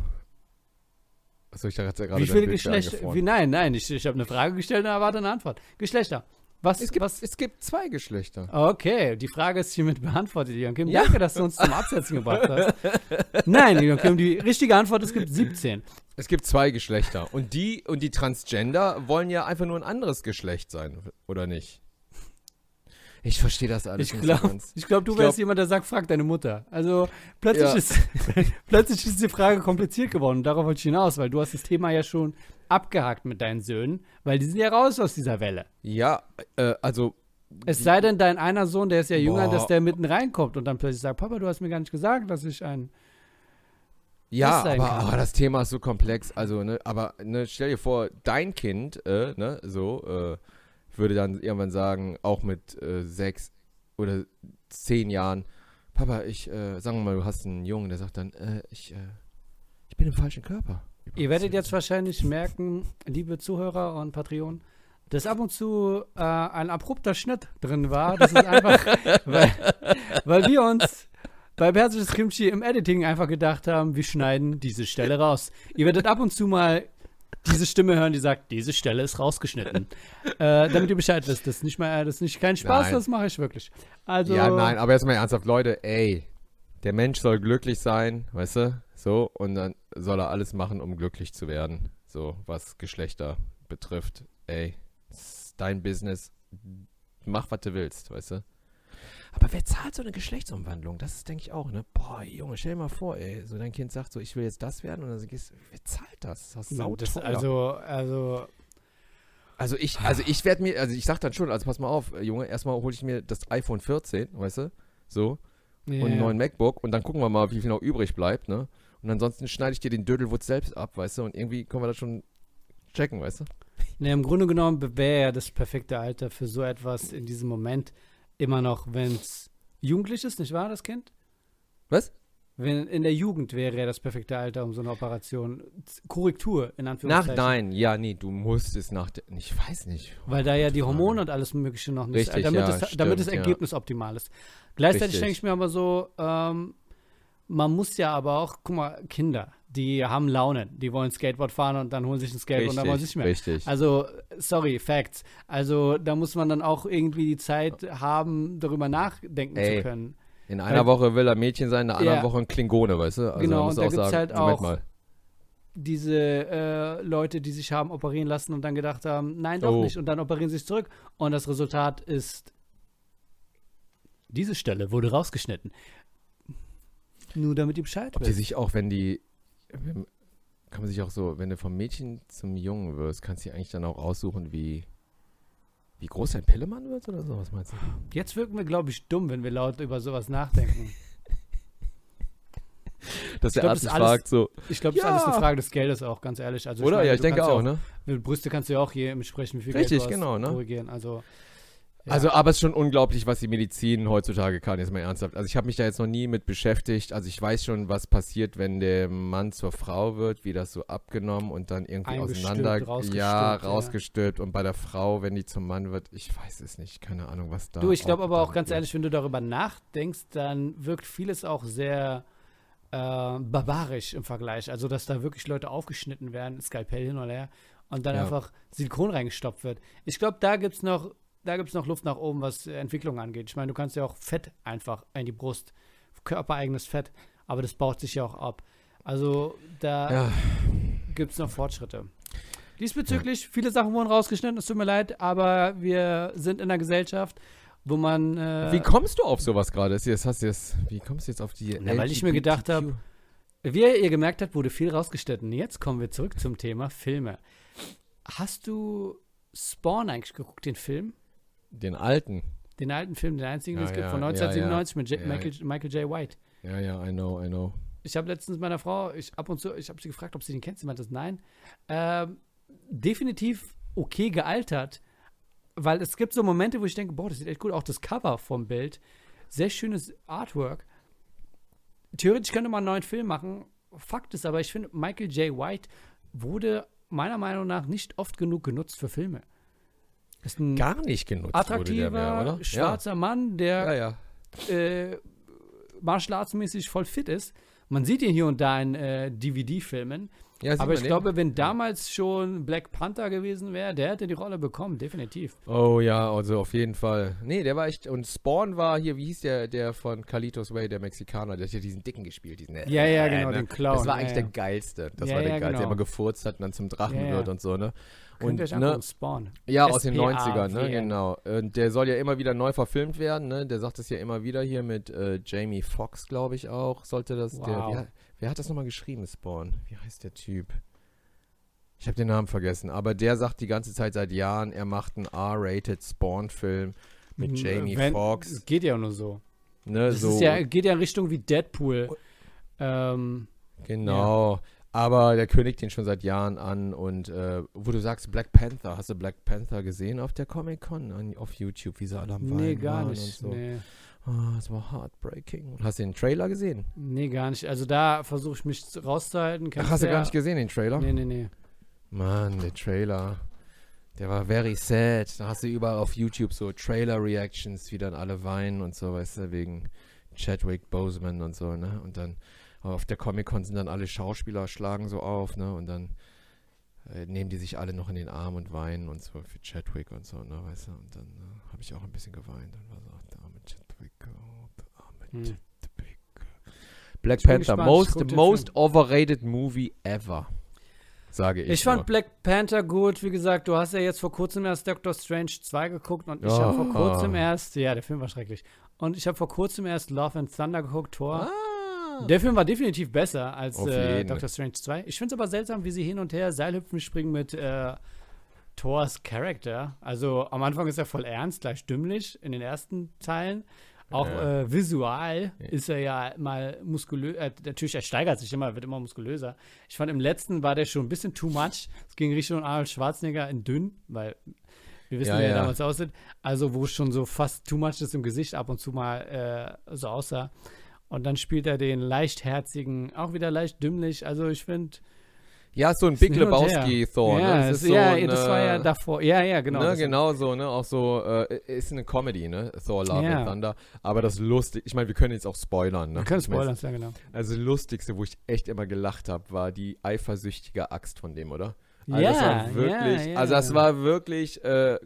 Achso, ich dachte ja gerade. Wie viele Geschlechter? Wie, nein, nein, ich, ich habe eine Frage gestellt und erwarte eine Antwort. Geschlechter. Was, Es gibt, was, es gibt zwei Geschlechter. Okay, die Frage ist hiermit beantwortet, Leon Kim. Ja. Danke, dass du uns zum Absetzen gebracht hast. Nein, Leon Kim, die richtige Antwort, es gibt 17. Es gibt zwei Geschlechter. Und die und die Transgender wollen ja einfach nur ein anderes Geschlecht sein, oder nicht? Ich verstehe das alles Ich glaube, glaub, du Ich wärst glaub- jemand, der sagt, frag deine Mutter. Also plötzlich, Ja. ist, plötzlich ist die Frage kompliziert geworden. Darauf wollte ich hinaus, weil du hast das Thema ja schon abgehakt mit deinen Söhnen, weil die sind ja raus aus dieser Welle. Ja, äh, also Es sei denn, dein einer Sohn, der ist ja jünger, Boah. dass der mitten reinkommt und dann plötzlich sagt, Papa, du hast mir gar nicht gesagt, dass ich ein Ja, aber, aber das Thema ist so komplex. Also, ne, aber ne, stell dir vor, dein Kind, äh, ne, so, äh, würde dann irgendwann sagen, auch mit äh, sechs oder zehn Jahren, Papa, ich, äh, sagen wir mal, du hast einen Jungen, der sagt dann, äh, ich, äh, ich bin im falschen Körper. Ihr werdet jetzt wahrscheinlich merken, liebe Zuhörer und Patreon, dass ab und zu äh, ein abrupter Schnitt drin war. Das ist einfach, weil, weil wir uns bei Persisches Kimchi im Editing einfach gedacht haben, wir schneiden diese Stelle raus. Ihr werdet ab und zu mal diese Stimme hören, die sagt, diese Stelle ist rausgeschnitten. äh, damit ihr Bescheid wisst. Das ist nicht mal, das ist nicht kein Spaß, Nein. das mache ich wirklich. Also, Ja, nein, aber jetzt mal ernsthaft, Leute, ey, der Mensch soll glücklich sein, weißt du, so, und dann soll er alles machen, um glücklich zu werden, so, was Geschlechter betrifft. Ey, das ist dein Business, mach, was du willst, weißt du. Aber wer zahlt so eine Geschlechtsumwandlung? Das ist, denke ich, auch, ne? Boah, Junge, stell dir mal vor, ey, so dein Kind sagt so, ich will jetzt das werden, und dann gehst du, wer zahlt das? Das ist das, sauteuer. also, also Also ich, also ich werde mir, also ich sag dann schon, also pass mal auf, Junge, erstmal hole ich mir das iPhone 14, weißt du, so, und einen neuen MacBook und dann gucken wir mal, wie viel noch übrig bleibt, ne? Und ansonsten schneide ich dir den Dödelwutz selbst ab, weißt du, und irgendwie können wir das schon checken, weißt du? Ne, im Grunde genommen wäre ja das perfekte Alter für so etwas in diesem Moment immer noch, wenn es jugendlich ist, nicht wahr, das Kind? Was? Wenn in der Jugend wäre ja das perfekte Alter, um so eine Operation, Korrektur in Nach, Anführungszeichen. nein, ja, nee, du musst es nach, der, ich weiß nicht. Weil da ja die. Hormone und alles Mögliche noch nicht, Richtig, damit, ja, es, damit stimmt, das ja. Ergebnis optimal ist. Gleichzeitig Richtig. denke ich mir aber so, ähm, man muss ja aber auch, guck mal, Kinder, die haben Launen, die wollen Skateboard fahren und dann holen sich ein Skateboard und dann wollen sie nicht mehr. richtig. Also, sorry, Facts. Also, da muss man dann auch irgendwie die Zeit haben, darüber nachdenken Ey, zu können. In einer Woche will er Mädchen sein, in der anderen Ja. Woche ein Klingone, weißt du? Also Genau, und da gibt's sagen, halt auch- mal. Diese äh, Leute, die sich haben operieren lassen und dann gedacht haben, nein, doch Oh. nicht. Und dann operieren sie sich zurück. Und das Resultat ist, diese Stelle wurde rausgeschnitten. Nur damit ihr Bescheid Ob die wisst. sich auch, wenn die, kann man sich auch so, wenn du vom Mädchen zum Jungen wirst, kannst du eigentlich dann auch aussuchen, wie, wie groß dein Pillemann wird oder so, was meinst du? Jetzt wirken wir, glaube ich, dumm, wenn wir laut über sowas nachdenken. Dass der glaub, Arzt das sich ist alles- fragt so, Ich glaube, das ist Ja. alles eine Frage des Geldes auch, ganz ehrlich. Also, oder? meine, ja, ich denke auch, ja ne? Mit Brüste kannst du ja auch hier entsprechend, wie viel Richtig, Geld du hast, genau, ne? korrigieren. Also, ja. Also, aber es ist schon unglaublich, was die Medizin heutzutage kann, jetzt mal ernsthaft. Also, ich habe mich da jetzt noch nie mit beschäftigt. Also, ich weiß schon, was passiert, wenn der Mann zur Frau wird, wie das so abgenommen und dann irgendwie auseinander. rausgestülpt, ja, ja. rausgestülpt. Und bei der Frau, wenn die zum Mann wird, ich weiß es nicht. Keine Ahnung, was da. Du, ich glaube aber auch ganz ehrlich, wenn du darüber nachdenkst, dann wirkt vieles auch sehr äh, barbarisch im Vergleich. Also, dass da wirklich Leute aufgeschnitten werden, Skalpell hin oder her, und dann Ja. einfach Silikon reingestopft wird. Ich glaube, da gibt es noch, da gibt's noch Luft nach oben, was äh, Entwicklung angeht. Ich meine, du kannst ja auch Fett einfach in die Brust, körpereigenes Fett, aber das baut sich ja auch ab. Also, da Ja, gibt es noch Fortschritte. Diesbezüglich, viele Sachen wurden rausgeschnitten, es tut mir leid, aber wir sind in einer Gesellschaft, wo man. Äh, wie kommst du auf sowas gerade? Das Jetzt hast du jetzt, wie kommst du jetzt auf die. Na, weil ich mir gedacht hab, LGBTQ? Wie ihr gemerkt habt, wurde viel rausgeschnitten. Jetzt kommen wir zurück zum Thema Filme. Hast du Spawn eigentlich geguckt, den Film? Den alten. Den alten Film, den einzigen, den Ja, es gibt, ja, von ja, 1997 mit J Ja, Michael, Michael J. White. Ja, ja, I know, I know. Ich habe letztens meiner Frau, ich ab und zu, ich habe sie gefragt, ob sie den kennt. Sie meinte, nein. Ähm, definitiv okay gealtert, weil es gibt so Momente, wo ich denke, boah, das sieht echt gut. Auch das Cover vom Bild, sehr schönes Artwork. Theoretisch könnte man einen neuen Film machen. Fakt ist aber, ich finde, Michael J. White wurde meiner Meinung nach nicht oft genug genutzt für Filme. Ist ein Gar nicht genutzt attraktiver, wurde der mehr, oder? schwarzer Mann, der Ja, ja. äh, martial arts-mäßig voll fit ist. Man sieht ihn hier und da in äh, DVD-Filmen. ja Aber ich den? glaube, wenn damals schon Black Panther gewesen wäre, der hätte die Rolle bekommen, definitiv. Oh ja, also auf jeden Fall. Nee, der war echt. Und Spawn war hier, wie hieß der, der von Carlitos Way, der Mexikaner, der hat ja diesen Dicken gespielt. Diesen, Ja, ja, genau, ne? den Clown. Das war ja, eigentlich ja. der geilste. Das Ja, war der ja, geilste, der genau. immer gefurzt hat und dann zum Drachen Ja, ja. wird und so, ne? Und, ne, Spawn. Ja, aus den S-P-A-W-N. 90ern, ne? Genau. Und der soll ja immer wieder neu verfilmt werden, ne? Der sagt es ja immer wieder hier mit äh, Jamie Foxx, glaube ich auch. Sollte das. Der, Wow. wer, wer hat das nochmal geschrieben, Spawn? Wie heißt der Typ? Ich habe den Namen vergessen, aber der sagt die ganze Zeit seit Jahren, er macht einen R-rated Spawn-Film mit Mhm, Jamie wenn- Foxx. Geht ja nur so. Ne, Das so, ist ja, geht ja in Richtung wie Deadpool. Ähm, Genau. Aber der kündigt ihn schon seit Jahren an und äh, wo du sagst Black Panther, hast du Black Panther gesehen auf der Comic Con auf YouTube, wie sie alle am nee, Weinen gar waren nicht. und so. Nee. Ah, das war heartbreaking. Hast du den Trailer gesehen? nee, gar nicht. Also da versuche ich mich rauszuhalten. Ach, hast du gar nicht gesehen, den Trailer? Nee, nee, nee. Mann, der Trailer. Der war very sad. Da hast du überall auf YouTube so Trailer-Reactions, wie dann alle weinen und so, weißt du, wegen Chadwick Boseman und so, ne? Und dann auf der Comic-Con sind dann alle Schauspieler, schlagen so auf, ne? Und dann äh, nehmen die sich alle noch in den Arm und weinen und so für Chadwick und so, ne? Weißt du? Und dann äh, habe ich auch ein bisschen geweint. Dann war so, ach, der arme Chadwick, oh, der arme Hm. Chadwick. Black Ich Panther, most, most overrated movie ever. Sage ich. Ich fand nur. Black Panther gut. Wie gesagt, du hast ja jetzt vor kurzem erst Doctor Strange 2 geguckt und ich Oh. habe vor kurzem erst, ja, der Film war schrecklich. Und ich habe vor kurzem erst Love and Thunder geguckt, Thor. Ah. Der Film war definitiv besser als äh. Doctor Strange 2. Ich finde es aber seltsam, wie sie hin und her Seilhüpfen springen mit äh, Thors Charakter. Also am Anfang ist er voll ernst, gleich dümmlich in den ersten Teilen. Auch Ja. äh, visual Ja. ist er ja mal muskulös. Äh, natürlich, er steigert sich immer, wird immer muskulöser. Ich fand im letzten war der schon ein bisschen too much. Es ging Richtung Arnold Schwarzenegger in dünn, weil wir wissen, Ja, wie er ja. damals aussieht. Also, wo es schon so fast too much ist im Gesicht ab und zu mal äh, so aussah. Und dann spielt er den leichtherzigen, auch wieder leicht dümmlich. Also, ich finde. Ja, so ein Big her. Lebowski-Thor. Ja, ne? Das ist so ja ein, das war ja davor. Ja, ja, genau. ne, genau so, ne? Auch so, äh, ist eine Comedy, ne? Thor Love Ja. and Thunder. Aber das lustig, ich meine, wir können jetzt auch spoilern, ne? Wir können Ich mein, spoilern, ja, genau. Also das Lustigste, wo ich echt immer gelacht habe, war die eifersüchtige Axt von dem, oder? Also ja, das war wirklich, ja, ja. also das war wirklich, äh,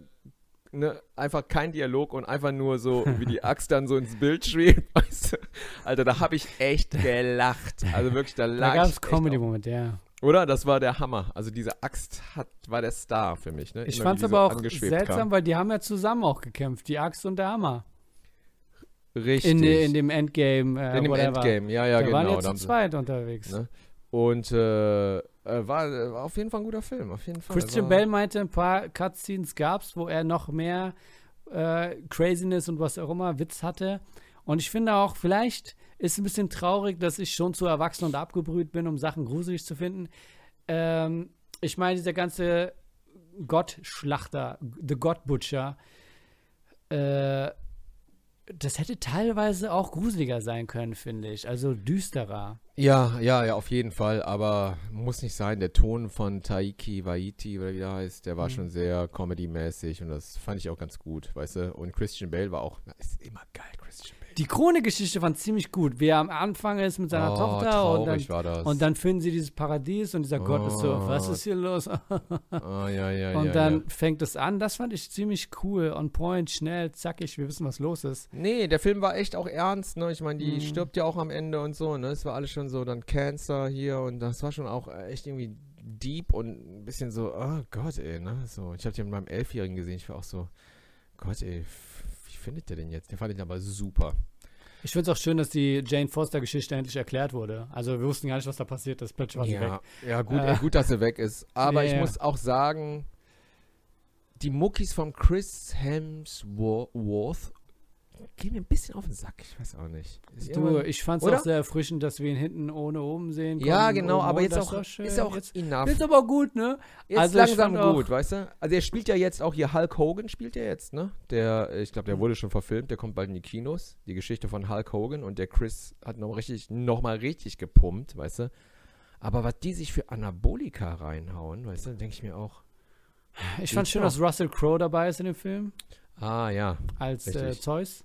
ne, einfach kein Dialog und einfach nur so, wie die Axt dann so ins Bild schwebt, weißt du? Alter, da habe ich echt gelacht. Also wirklich, da Da lag gab ich es Comedy-Moment, ja. Oder? Das war der Hammer. Also diese Axt hat, war der Star für mich. Ne? Ich fand es aber auch seltsam, kam. weil die haben ja zusammen auch gekämpft, die Axt und der Hammer. Richtig. In, in dem Endgame. Äh, In dem whatever. Endgame, ja, ja, da waren genau. jetzt da zu zweit unterwegs. Ne? Und äh, äh, war, äh, war auf jeden Fall ein guter Film, auf jeden Fall. Christian war, Bell meinte, ein paar Cutscenes gab es, wo er noch mehr äh, Craziness und was auch immer, Witz hatte. Und ich finde auch, vielleicht ist es ein bisschen traurig, dass ich schon zu erwachsen und abgebrüht bin, um Sachen gruselig zu finden. Ähm, ich meine, dieser ganze Gottschlachter, The God Butcher, äh, das hätte teilweise auch gruseliger sein können, finde ich. Also düsterer. Ja, ja, ja, auf jeden Fall. Aber muss nicht sein. Der Ton von Taiki Waiti, oder wie der heißt, der war Mhm. schon sehr comedy-mäßig und das fand ich auch ganz gut, weißt du. Und Christian Bale war auch, ist immer geil. Die Krone-Geschichte fand ziemlich gut, wie er am Anfang ist mit seiner oh, Tochter und dann traurig war das. Und dann finden sie dieses Paradies und dieser Gott ist so, Oh. was ist hier los? Ah, ja, ja, und ja, dann ja. fängt es an. Das fand ich ziemlich cool. On point, schnell, zackig, wir wissen, was los ist. Nee, der Film war echt auch ernst, ne? Ich meine, die Mhm. stirbt ja auch am Ende und so, ne? Es war alles schon so, dann Cancer hier und das war schon auch echt irgendwie deep und ein bisschen so, oh Gott, ey, ne? So, ich habe den mit meinem Elfjährigen gesehen, ich war auch so, Gott, ey, wie findet der denn jetzt? Der fand ich aber super. Ich finde es auch schön, dass die Jane Foster-Geschichte endlich erklärt wurde. Also wir wussten gar nicht, was da passiert ist. Plötzlich war sie weg. Ja, ja gut, Äh. gut, dass er weg ist. Aber Ja, ich ja. muss auch sagen, die Muckis von Chris Hemsworth gehen mir ein bisschen auf den Sack. Ich weiß auch nicht. Ist Du, irgendwann- ich fand es auch sehr erfrischend, dass wir ihn hinten ohne oben sehen konnten. ja, genau, oben aber jetzt auch, schön. ist auch jetzt, enough. jetzt aber gut, ne? Jetzt Also langsam fand auch- gut, weißt du? Also er spielt ja jetzt auch hier Hulk Hogan spielt er jetzt, ne? Der, ich glaube, der wurde schon verfilmt, der kommt bald in die Kinos. Die Geschichte von Hulk Hogan und der Chris hat noch richtig, noch mal richtig gepumpt, weißt du? Aber was die sich für Anabolika reinhauen, weißt du, denke ich mir auch. Ich fand schön, noch? dass Russell Crowe dabei ist in dem Film Ah, ja. als äh. Zeus.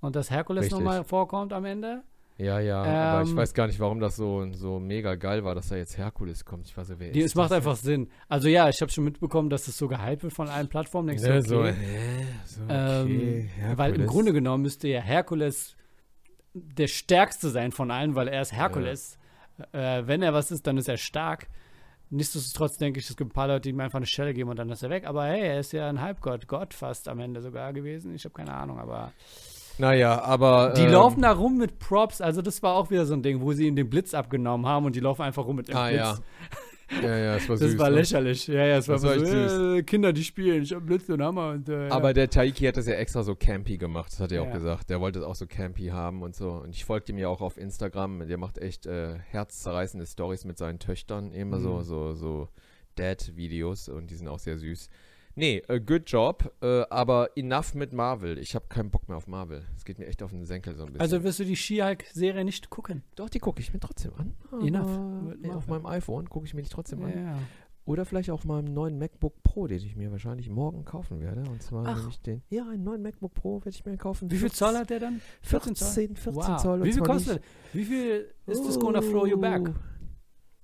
Und dass Herkules nochmal vorkommt am Ende. Ja, ja, aber ich Ähm, weiß gar nicht, warum das so, so mega geil war, dass da jetzt Herkules kommt. Ich weiß nicht, wer Die, ist es macht das einfach Sinn. Also ja, ich habe schon mitbekommen, dass es so gehypt wird von allen Plattformen. Denkst du, Ne, so, okay. so, Ähm, okay, weil im. Grunde genommen müsste ja Herkules der stärkste sein von allen, weil er ist Herkules. Äh, wenn er was ist, dann ist er stark. Nichtsdestotrotz denke ich, es gibt ein paar Leute, die ihm einfach eine Stelle geben und dann ist er weg. Aber hey, er ist ja ein Halbgott, Gott fast am Ende sogar gewesen. Ich habe keine Ahnung, aber Naja, aber. die ähm, laufen da rum mit Props. Also das war auch wieder so ein Ding, wo sie ihm den Blitz abgenommen haben und die laufen einfach rum mit dem Ah, Blitz. ja. Ja, ja, es war Das süß. war ne? lächerlich. Ja, ja, es war, Das war so, echt süß. äh, Kinder, die spielen. Ich habe Blitz und Hammer. Und, äh, ja. Aber der Taiki hat das ja extra so campy gemacht, das hat er auch Ja. gesagt. Der wollte es auch so campy haben und so. Und ich folgte ihm ja auch auf Instagram. Der macht echt äh, herzzerreißende Stories mit seinen Töchtern. Immer so, Mhm. so, so Dad-Videos und die sind auch sehr süß. Nee, äh, good job, äh, aber enough mit Marvel. Ich habe keinen Bock mehr auf Marvel. Es geht mir echt auf den Senkel so ein bisschen. also wirst du die She-Hulk-Serie nicht gucken? Doch, die gucke ich mir trotzdem an. Enough nee, auf meinem iPhone gucke ich mir die trotzdem an. Ja. Oder vielleicht auch mal einen neuen MacBook Pro, den ich mir wahrscheinlich morgen kaufen werde. Und zwar Ach. nämlich den. Ja, einen neuen MacBook Pro werde ich mir kaufen. Wie viel 14 Zoll hat der dann? 14 Zoll? 14, 14 Wow. Zoll. Wie viel kostet? Wie viel ist das gonna throw you back?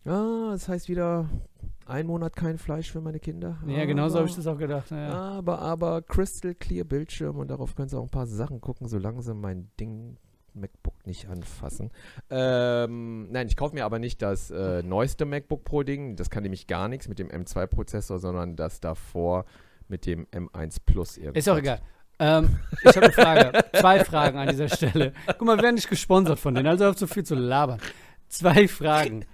Oh. Ah, das heißt wieder ein Monat kein Fleisch für meine Kinder. Ja, genau so habe ich Aber- das auch gedacht. Ja. Aber, aber Crystal Clear Bildschirm und darauf können sie auch ein paar Sachen gucken, solange sie mein Ding MacBook nicht anfassen. Ähm, nein, ich kaufe mir aber nicht das äh, neueste MacBook Pro Ding. Das kann nämlich gar nichts mit dem M2-Prozessor, sondern das davor mit dem M1 Plus irgendwas. Ist auch egal. Ähm, ich habe eine Frage. Zwei Fragen an dieser Stelle. Guck mal, wir werden nicht gesponsert von denen, also auf so viel zu labern. Zwei Fragen.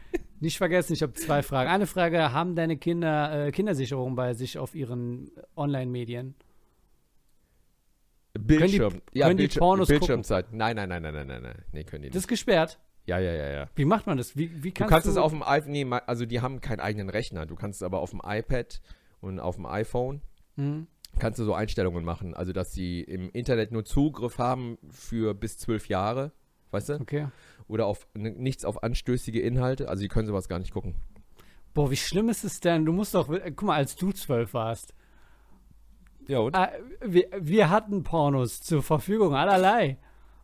Nicht vergessen, ich habe zwei Fragen. Eine Frage: Haben deine Kinder äh, Kindersicherung bei sich auf ihren Online-Medien? Bildschirm. ja, können die Bildschirm, Pornos Bildschirmzeit. Nein, nein, nein, nein, nein, nein, nein. Nee, können die Das nicht. ist gesperrt. Ja, ja, ja, ja. Wie macht man das? Wie, wie Du kannst kannst es auf dem iPhone, nee, also die haben keinen eigenen Rechner. Du kannst es aber auf dem iPad und auf dem iPhone Mhm. kannst du so Einstellungen machen. Also, dass sie im Internet nur Zugriff haben für bis zwölf Jahre, weißt du? Okay. Oder auf nichts auf anstößige Inhalte. Also, die können sowas gar nicht gucken. Boah, wie schlimm ist es denn? Du musst doch, äh, guck mal, als du zwölf warst, Ja, und? äh, wir, wir hatten Pornos zur Verfügung, allerlei.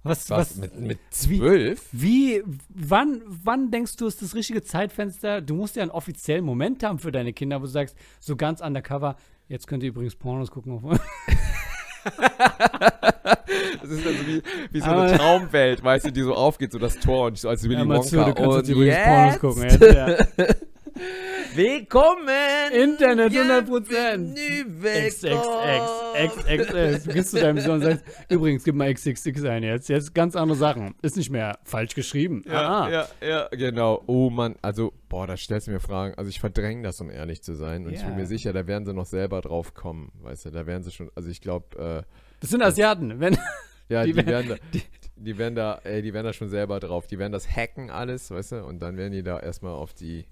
Was, was? was, Mit, mit wie- zwölf? Wie, wann, wann denkst du, ist das richtige Zeitfenster? Du musst ja einen offiziellen Moment haben für deine Kinder, wo du sagst, so ganz undercover, jetzt könnt ihr übrigens Pornos gucken. Das ist also wie, wie so eine Traumwelt, weißt du, die so aufgeht, so das Tor und so als Willy Ja, mal zu, Wonka. du und übrigens Pornos gucken. Jetzt, ja. Willkommen! Internet Ja, 100%. Bienvenue, XXX, XXX. Du gehst zu deinem Sohn und sagst, übrigens, gib mal XXX ein jetzt. Jetzt ganz andere Sachen. Ist nicht mehr falsch geschrieben. Ja, Ah. ja, ja, genau. Oh Mann, also, boah, da stellst du mir Fragen. Also ich verdränge das, um ehrlich zu sein. Und ich bin mir sicher, da werden sie noch selber drauf kommen. Weißt du, da werden sie schon, also ich glaube, Das sind Asiaten. Wenn, ja, Die die, werden- werden da, die, werden da, ey, die werden da schon selber drauf. Die werden das hacken alles, weißt du, und dann werden die da erstmal auf die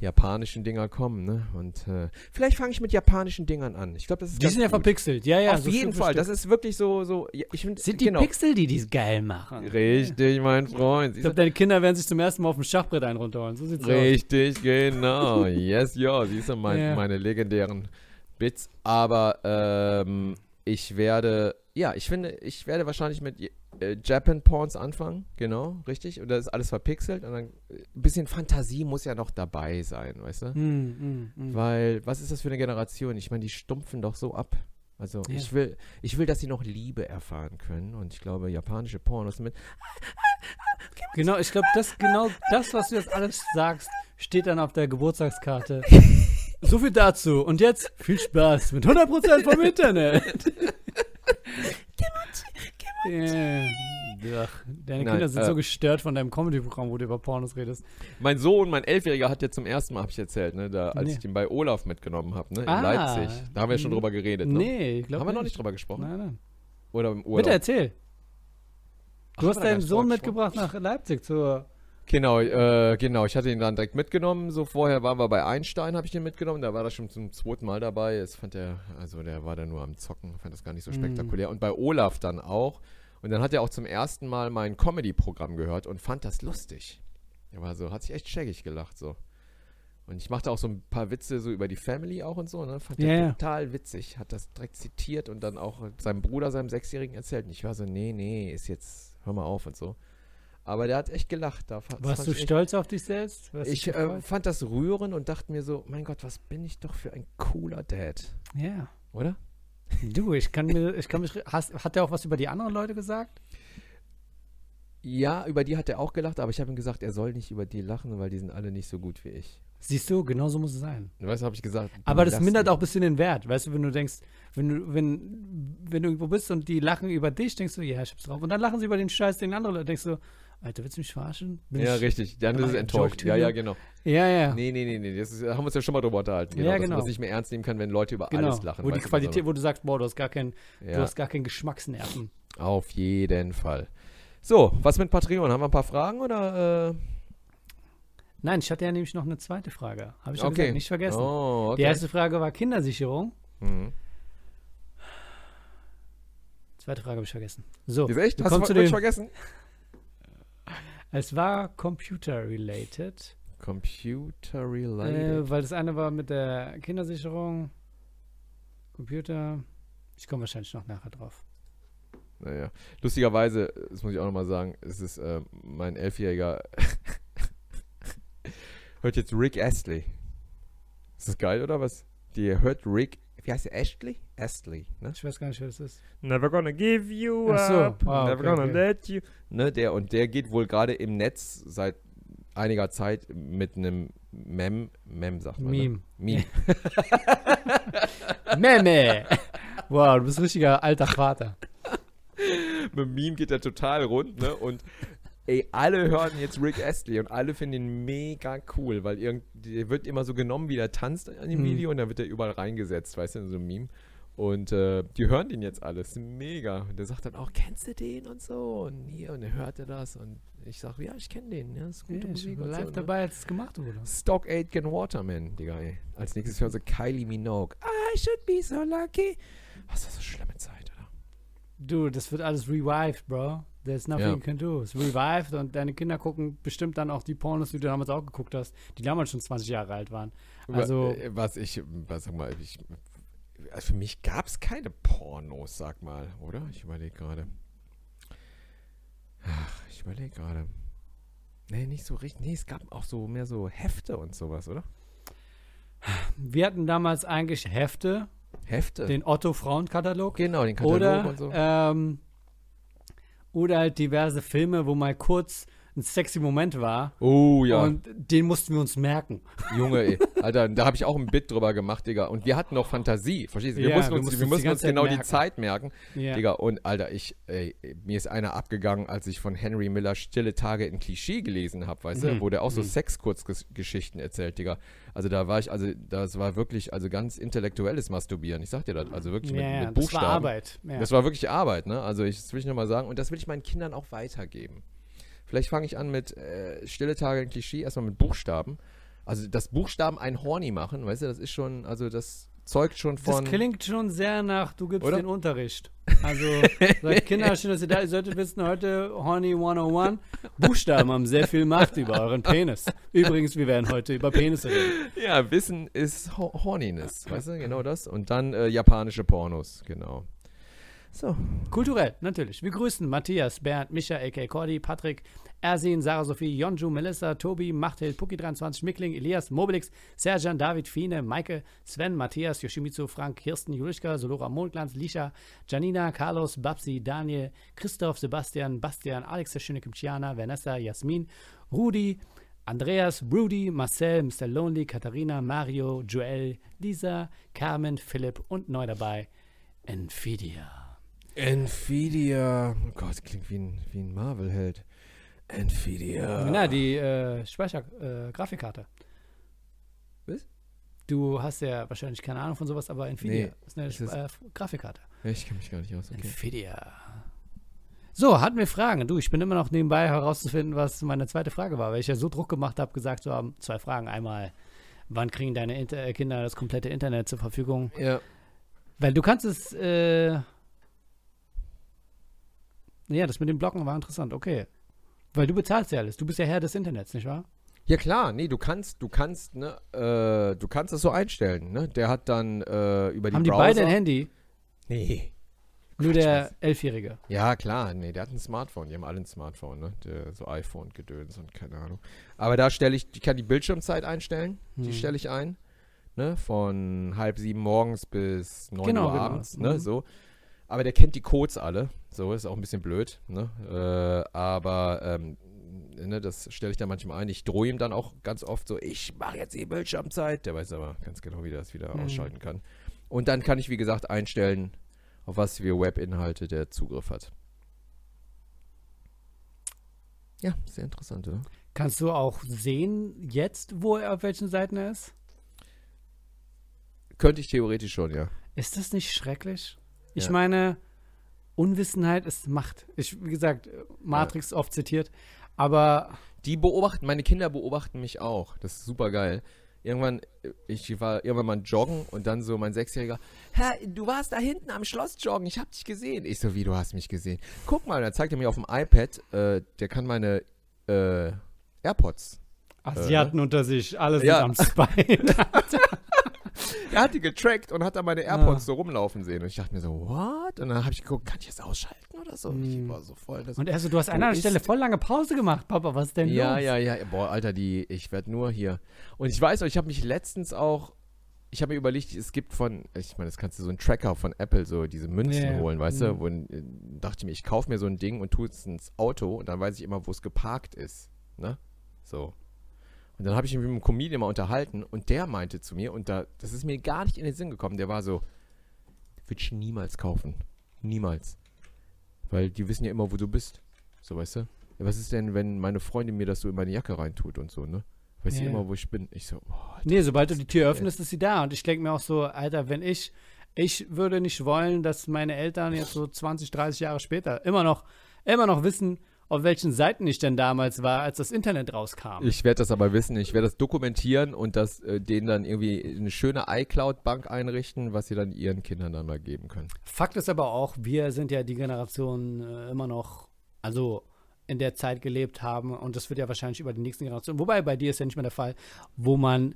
japanischen Dinger kommen, ne? Und äh, vielleicht fange ich mit japanischen Dingern an. Ich glaube, das ist die sind ja gut. verpixelt. Ja, ja. Auf so jeden Fall. Stück. Das ist wirklich so, so. Ja, ich find, sind die genau. Pixel, die dies geil machen. Richtig, mein Freund. Ich glaube, deine Kinder werden sich zum ersten Mal auf dem Schachbrett einen runterholen. So sieht's aus. Richtig, genau. Yes, ja. Siehst du mein, Ja. meine legendären Bits. Aber ähm, ich werde, ja, ich finde, ich werde wahrscheinlich mit äh, Japan Porns anfangen. Genau, richtig. Und das ist alles verpixelt. Und dann äh, ein bisschen Fantasie muss ja noch dabei sein, weißt du? Hm, hm, hm. Weil, was ist das für eine Generation? Ich meine, die stumpfen doch so ab. Also Ja. ich will, ich will, dass sie noch Liebe erfahren können. Und ich glaube, japanische Pornos mit Genau, ich glaube, das genau das, was du jetzt alles sagst, steht dann auf der Geburtstagskarte. So viel dazu. Und jetzt viel Spaß mit 100% vom Internet. Yeah. Ach, deine Nein, Kinder sind äh, so gestört von deinem Comedy-Programm, wo du über Pornos redest. Mein Sohn, mein Elfjähriger, hat ja zum ersten Mal, habe ich erzählt, ne, da, als Nee. ich den bei Olaf mitgenommen habe, ne, in Ah. Leipzig. Da haben wir schon Mhm. drüber geredet. Ne? Nee, ich glaube haben wir noch nicht drüber gesprochen? Nein, nein. Oder im Urlaub? Bitte erzähl. Ach, Du haben hast deinen Sohn mitgebracht nach Leipzig zur. Genau, äh, genau. Ich hatte ihn dann direkt mitgenommen. So vorher waren wir bei Einstein, habe ich den mitgenommen. Da war er schon zum zweiten Mal dabei. Das fand er, also der war da nur am Zocken, fand das gar nicht so Mhm. spektakulär. Und bei Olaf dann auch. Und dann hat er auch zum ersten Mal mein Comedy-Programm gehört und fand das lustig. Der war so, hat sich echt scheckig gelacht so. Und ich machte auch so ein paar Witze so über die Family auch und so, ne? Fand Ja, er total witzig. Hat das direkt zitiert und dann auch seinem Bruder, seinem Sechsjährigen erzählt. Und ich war so, nee, nee, ist jetzt, hör mal auf und so. Aber der hat echt gelacht. Da Warst du stolz auf dich selbst? Warst Ich äh, fand das rührend und dachte mir so, mein Gott, was bin ich doch für ein cooler Dad, ja. oder? Du, ich kann mir, ich kann mich, hast, hat der auch was über die anderen Leute gesagt? Ja, über die hat er auch gelacht, aber ich habe ihm gesagt, er soll nicht über die lachen, weil die sind alle nicht so gut wie ich. Siehst du, genau so muss es sein. Weißt du, habe ich gesagt. Aber das mindert mich. auch ein bisschen den Wert, weißt du, wenn du denkst, wenn du, wenn, wenn du irgendwo bist und die lachen über dich, denkst du, ja, ich hab's drauf. Und dann lachen sie über den Scheiß, den andere Leute, denkst du, Alter, willst du mich verarschen? Bin Ja, ich, richtig. Dann ist es enttäuscht. Ja, ja, genau. Ja, ja. Nee, nee, nee, nee. Das ist, haben wir uns ja schon mal drüber unterhalten. Ja, dass genau. man das nicht mehr ernst nehmen kann, wenn Leute über genau. alles lachen. wo die du, Qualität, wo du sagst, boah, du hast gar keinen, ja, du hast gar keinen Geschmacksnerven. auf jeden Fall. So, was mit Patreon? Haben wir ein paar Fragen oder? Äh? Nein, ich hatte ja nämlich noch eine zweite Frage. Habe ich ja Okay. nicht vergessen. Oh, okay. Die erste Frage war Kindersicherung. Mhm. Zweite Frage habe ich vergessen. So, Ist echt? du Hast du kommst zu wirklich dem, vergessen? Es war computer-related. Computer-related. Äh, weil das eine war mit der Kindersicherung, Computer. Ich komme wahrscheinlich noch nachher drauf. Naja, lustigerweise, das muss ich auch nochmal sagen, es ist äh, mein Elfjähriger hört jetzt Rick Astley. Ist das geil oder was? Die hört Rick, wie heißt der? Astley? Astley, ne? Ich weiß gar nicht, wer das ist. Never gonna give you Ach so. up, Ah, never okay, gonna okay. let you. Ne, der, und der geht wohl gerade im Netz seit einiger Zeit mit einem Mem, Mem sagt man. Meme. Ne? Meme. Meme! wow, du bist ein richtiger alter Vater. mit Meme geht er total rund, ne? Und ey, alle hören jetzt Rick Astley und alle finden ihn mega cool, weil irgend, der wird immer so genommen, wie der tanzt in dem Mhm. Video und dann wird er überall reingesetzt, weißt du, in so einem Meme. Und äh, die hören den jetzt alles, mega. Und der sagt dann auch, kennst du den und so? Und hier, und er hörte das und ich sag, ja, ich kenne den, ja, ist gute ich Musik war und live so, ne? dabei, als es gemacht wurde. Stock Aitken Waterman, Digga, ey. Als nächstes hören sie Kylie Minogue. I should be so lucky. Was ist das für eine schlimme Zeit, oder? Du, das wird alles revived, bro. There's nothing Ja. you can do. Es revived und deine Kinder gucken bestimmt dann auch die Pornos, die du damals auch geguckt hast, die damals schon 20 Jahre alt waren. Also- äh, was ich, was sag mal, ich, also für mich gab es keine Pornos, sag mal, oder? Ich überlege gerade. Ach, ich überlege gerade. Nee, nicht so richtig. Nee, es gab auch so mehr so Hefte und sowas, oder? Wir hatten damals eigentlich Hefte, Hefte? den Otto-Frauen-Katalog. genau, den Katalog Oder, und so. ähm, oder halt diverse Filme, wo mal kurz ein sexy Moment war. oh ja, Und den mussten wir uns merken. Junge, ey. Alter, da habe ich auch ein Bit drüber gemacht, Digga. Und wir hatten noch Fantasie, verstehst du? Wir Ja, mussten wir uns, mussten wir uns die mussten uns ganze Zeit genau die merken. Zeit merken. Ja. Digga, und Alter, ich, ey, mir ist einer abgegangen, als ich von Henry Miller Stille Tage in Klischee gelesen habe, weißt du, Mhm. wo der auch so Mhm. Sexkurzgeschichten erzählt, Digga. Also da war ich, also das war wirklich, also ganz intellektuelles Masturbieren. Ich sag dir das, also wirklich ja, mit, mit das Buchstaben. war Arbeit. Das war wirklich Arbeit, ne? Also ich, das will ich nochmal sagen. Und das will ich meinen Kindern auch weitergeben. Vielleicht fange ich an mit äh, Stille Tage in Klischee, erstmal mit Buchstaben. Also das Buchstaben ein Horny machen, weißt du, das ist schon, also das zeugt schon das von. klingt schon sehr nach, du gibst Oder? den Unterricht. Also, sagt Kinder, schön, dass ihr da ihr solltet wissen, heute Horny 101, Buchstaben haben sehr viel Macht über euren Penis. Übrigens, wir werden heute über Penisse reden. Ja, Wissen ist Ho Horniness, weißt du, genau das. Und dann äh, japanische Pornos, genau. So. Kulturell, natürlich. Wir grüßen Matthias, Bernd, Micha, A.K. Cordy, Patrick, Ersin, Sarah Sophie, Jonju, Melissa, Tobi, Machthild, Puki23, Mickling, Elias, Mobilix, Serjan, David, Fine, Maike, Sven, Matthias, Yoshimitsu, Frank, Kirsten, Julischka, Solora, Mondglanz, Lisha, Janina, Carlos, Babsi, Daniel, Christoph, Sebastian, Bastian, Alex, der schöne Kimchiana, Vanessa, Jasmin, Rudi, Andreas, Rudy, Marcel, Mr. Lonely, Katharina, Mario, Joel, Lisa, Carmen, Philipp und neu dabei, Nvidia. Nvidia. Oh Gott, klingt wie ein, wie ein Marvel-Held. Nvidia. Na, die äh, Speicher, äh. Was? Du hast ja wahrscheinlich keine Ahnung von sowas, aber Nvidia Nee, ist eine ist äh, Grafikkarte. Ich kenne mich gar nicht aus, okay. Nvidia. So, hatten wir Fragen. Du, ich bin immer noch nebenbei herauszufinden, was meine zweite Frage war, weil ich ja so Druck gemacht habe, gesagt zu haben, zwei Fragen. Einmal, wann kriegen deine Inter äh, Kinder das komplette Internet zur Verfügung? Ja. Weil du kannst es, äh, ja, das mit den Blocken war interessant, okay. Weil du bezahlst ja alles. Du bist ja Herr des Internets, nicht wahr? Ja klar, nee, du kannst, du kannst, ne, äh, du kannst das so einstellen, ne? Der hat dann äh, über die Haben die Browser. beide ein Handy? Nee. Nur Quatsch, der? Elfjährige. Ja, klar, nee, der hat ein Smartphone. Die haben alle ein Smartphone, ne? Der, so iPhone-Gedöns und keine Ahnung. Aber da stelle ich, ich kann die Bildschirmzeit einstellen. Die Hm. stelle ich ein. Ne? Von halb sieben morgens bis neun Genau, Uhr genau. abends, ne? Mhm. So. Aber der kennt die Codes alle. So, ist auch ein bisschen blöd, ne? Äh, aber ähm, ne, das stelle ich dann manchmal ein. Ich drohe ihm dann auch ganz oft so, ich mache jetzt die Bildschirmzeit. Der weiß aber ganz genau, wie er das wieder Mhm. ausschalten kann. Und dann kann ich, wie gesagt, einstellen, auf was für Webinhalte der Zugriff hat. Ja, sehr interessant, oder? Kannst du auch sehen jetzt, wo er auf welchen Seiten er ist? Könnte ich theoretisch schon, ja. Ist das nicht schrecklich? Ich Ja. meine, Unwissenheit ist Macht. Ich, wie gesagt, Matrix oft zitiert, aber Die beobachten, meine Kinder beobachten mich auch. Das ist super geil. Irgendwann, äh, ich war irgendwann mal joggen und dann so mein Sechsjähriger, Herr, du warst da hinten am Schloss joggen, ich hab dich gesehen. Ich so, wie, du hast mich gesehen? Guck mal, dann zeigt er mir auf dem iPad, äh, der kann meine äh, AirPods. Asiaten unter sich, alle sind Ja. am Spy. Er hat die getrackt und hat dann meine AirPods so rumlaufen sehen. Und ich dachte mir so, what? Und dann habe ich geguckt, kann ich das ausschalten oder so? Und Ich war so voll. Und er so, du hast an einer Stelle voll lange Pause gemacht, Papa, was denn Ja, los? ja, ja. Boah, Alter, die, ich werde nur hier. Und ich weiß ich habe mich letztens auch, ich habe mir überlegt, es gibt von, ich meine, das kannst du so einen Tracker von Apple, so diese Münzen Ja, ja. holen, weißt Mhm. du? Wo, äh, dachte ich mir, ich kaufe mir so ein Ding und tue es ins Auto und dann weiß ich immer, wo es geparkt ist. Ne? So. Und dann habe ich mich mit einem Comedian mal unterhalten und der meinte zu mir, und da, das ist mir gar nicht in den Sinn gekommen, der war so, würde ich niemals kaufen. Niemals. Weil die wissen ja immer, wo du bist. So, weißt du? Ja, was ist denn, wenn meine Freundin mir das so in meine Jacke reintut und so, ne? Weiß sie Ja. immer, wo ich bin. Ich so, boah, Alter. Nee, sobald du die Tür öffnest, ist sie da. Und ich denke mir auch so, Alter, wenn ich, ich würde nicht wollen, dass meine Eltern jetzt so 20, 30 Jahre später immer noch, immer noch wissen, auf welchen Seiten ich denn damals war, als das Internet rauskam. Ich werde das aber wissen. Ich werde das dokumentieren und das äh, denen dann irgendwie eine schöne iCloud-Bank einrichten, was sie dann ihren Kindern dann mal geben können. Fakt ist aber auch, wir sind ja die Generation äh, immer noch, also in der Zeit gelebt haben und das wird ja wahrscheinlich über die nächsten Generationen, wobei bei dir ist ja nicht mehr der Fall, wo man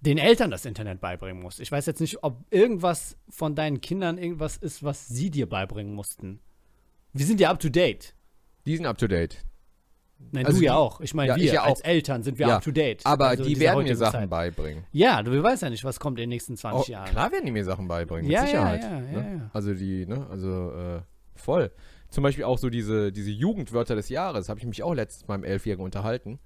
den Eltern das Internet beibringen muss. Ich weiß jetzt nicht, ob irgendwas von deinen Kindern irgendwas ist, was sie dir beibringen mussten. Wir sind ja up to date. Die sind up to date. Nein, Also du ja die- auch. Ich meine, ja, wir ich ja als. Eltern sind wir Ja, up to date. Aber Also die werden mir Sachen Zeit. beibringen. Ja, du weißt ja nicht, was kommt in den nächsten 20 Oh, Jahren. klar werden die mir Sachen beibringen, mit Sicherheit. ne? Also die, ne, also äh, voll. Zum Beispiel auch so diese, diese Jugendwörter des Jahres, habe ich mich auch letztens mit meinem Elfjährigen unterhalten.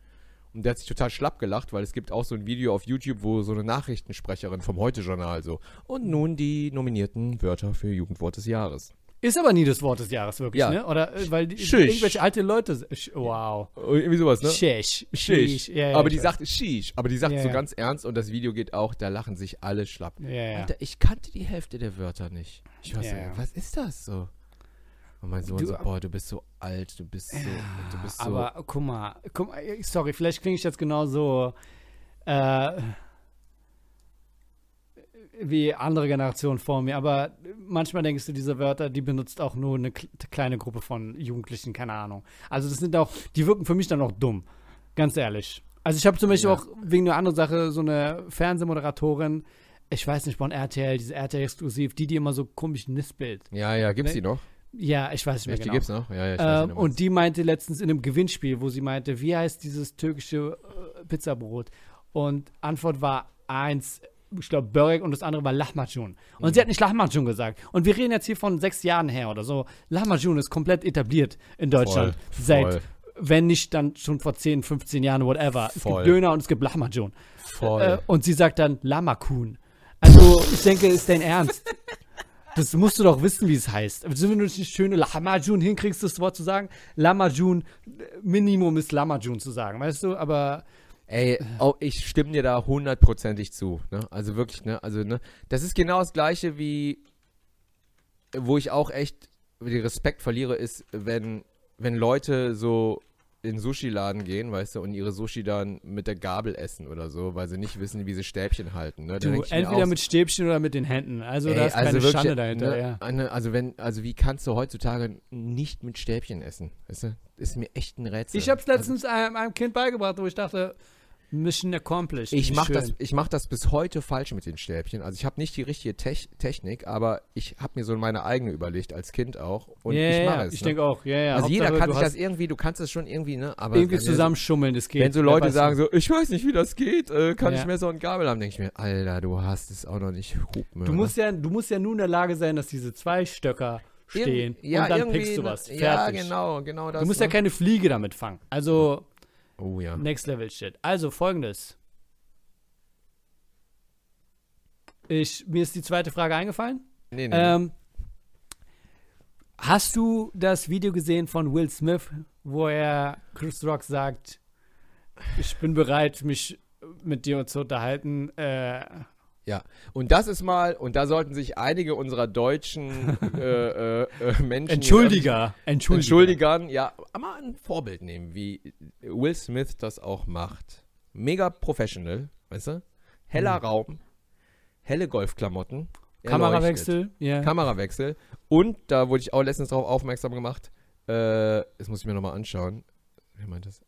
Und der hat sich total schlapp gelacht, weil es gibt auch so ein Video auf YouTube, wo so eine Nachrichtensprecherin vom Heute-Journal so. Und nun die nominierten Wörter für Jugendwort des Jahres. Ist aber nie das Wort des Jahres wirklich, Ja. ne? Oder äh, weil die, Schisch. irgendwelche alte Leute. Wow. Oh, Irgendwie sowas, ne? Shish. Shish. Ja, ja, aber die sagt Shish, aber die sagt so ganz ernst und das Video geht auch, da lachen sich alle schlapp. Ja, ja. Alter, ich kannte die Hälfte der Wörter nicht. Ich war so, was ist das so? Und mein Sohn Du- so, boah, du bist so alt, du bist so, du bist so. Aber guck mal, guck mal, äh, sorry, vielleicht klinge ich jetzt genauso äh, wie andere Generationen vor mir, aber manchmal denkst du, diese Wörter, die benutzt auch nur eine kle- kleine Gruppe von Jugendlichen, keine Ahnung. Also das sind auch, die wirken für mich dann auch dumm, ganz ehrlich. Also ich habe zum Beispiel Ja. auch wegen einer anderen Sache so eine Fernsehmoderatorin, ich weiß nicht, von RTL, diese RTL-Exklusiv, die, die immer so komisch nispelt. ja, ja, gibt's Ne? die noch? Ja, ich weiß nicht mehr Echt, die genau. gibt's noch? Ja, ja, ich weiß Ähm, nicht, und die meinte letztens in einem Gewinnspiel, wo sie meinte, wie heißt dieses türkische äh, Pizzabrot? Und Antwort war eins, ich glaube Börek und das andere war Lahmacun. Und Mhm. sie hat nicht Lahmacun gesagt. Und wir reden jetzt hier von sechs Jahren her oder so. Lahmacun ist komplett etabliert in Deutschland. Voll, Seit, voll. wenn nicht, dann schon vor 10, 15 Jahren, whatever. Es Voll. gibt Döner und es gibt Lahmacun. Voll. Äh, und sie sagt dann Lamakun. Also, ich denke, ist dein Ernst. Das musst du doch wissen, wie es heißt. Also, wenn du nicht schöne Lamajun hinkriegst, das Wort zu sagen, Lamajun, Minimum ist Lamajun zu sagen, weißt du? Aber Ey, oh, ich stimme dir da hundertprozentig zu. Ne? Also wirklich, ne? Also, ne? Das ist genau das gleiche wie, wo ich auch echt den Respekt verliere, ist, wenn, wenn Leute so in den Sushi-Laden gehen, weißt du, und ihre Sushi dann mit der Gabel essen oder so, weil sie nicht wissen, wie sie Stäbchen halten. Ne? Du, entweder auch, mit Stäbchen oder mit den Händen. Also ey, da ist keine wirklich, Schande dahinter, ne, ja. eine- Also wenn, also wie kannst du heutzutage nicht mit Stäbchen essen? Weißt du? Ist mir echt ein Rätsel. Ich habe es letztens einem, einem Kind beigebracht, wo ich dachte, Mission accomplished. Ich mache das, ich mach das bis heute falsch mit den Stäbchen. Also ich habe nicht die richtige Tech Technik, aber ich habe mir so meine eigene überlegt, als Kind auch. Und ja, ich mache es. Ich ne? denke auch, ja, ja. also jeder Hauptsache, kann du sich das irgendwie, du kannst es schon irgendwie, ne? Aber irgendwie zusammenschummeln, das geht. Wenn so Leute sagen so, ich weiß nicht, wie das geht, äh, kann Ja. ich Messer und Gabel haben, denke ich mir, Alter, du hast es auch noch nicht. Du musst ja, du musst ja nur in der Lage sein, dass diese zwei Stöcker stehen Irgend- ja, und dann pickst du ne? was. Fertig. Ja, genau, genau das. Du musst ja ne? keine Fliege damit fangen. Also Oh ja. Next Level Shit. Also folgendes. Ich, mir ist die zweite Frage eingefallen. Nee, nee. Ähm, hast du das Video gesehen von Will Smith, wo er Chris Rock sagt, ich bin bereit, mich mit dir zu unterhalten? Äh, Und das ist mal, und da sollten sich einige unserer deutschen äh, äh, äh, Menschen. Entschuldiger. Entschuldiger. Entschuldigern, ja, mal ein Vorbild nehmen, wie Will Smith das auch macht. Mega professional, weißt du? Heller Mhm. Raum, helle Golfklamotten. Kamerawechsel. Ja. Kamerawechsel. Und da wurde ich auch letztens darauf aufmerksam gemacht. Äh, das muss ich mir nochmal anschauen. Wer meint das?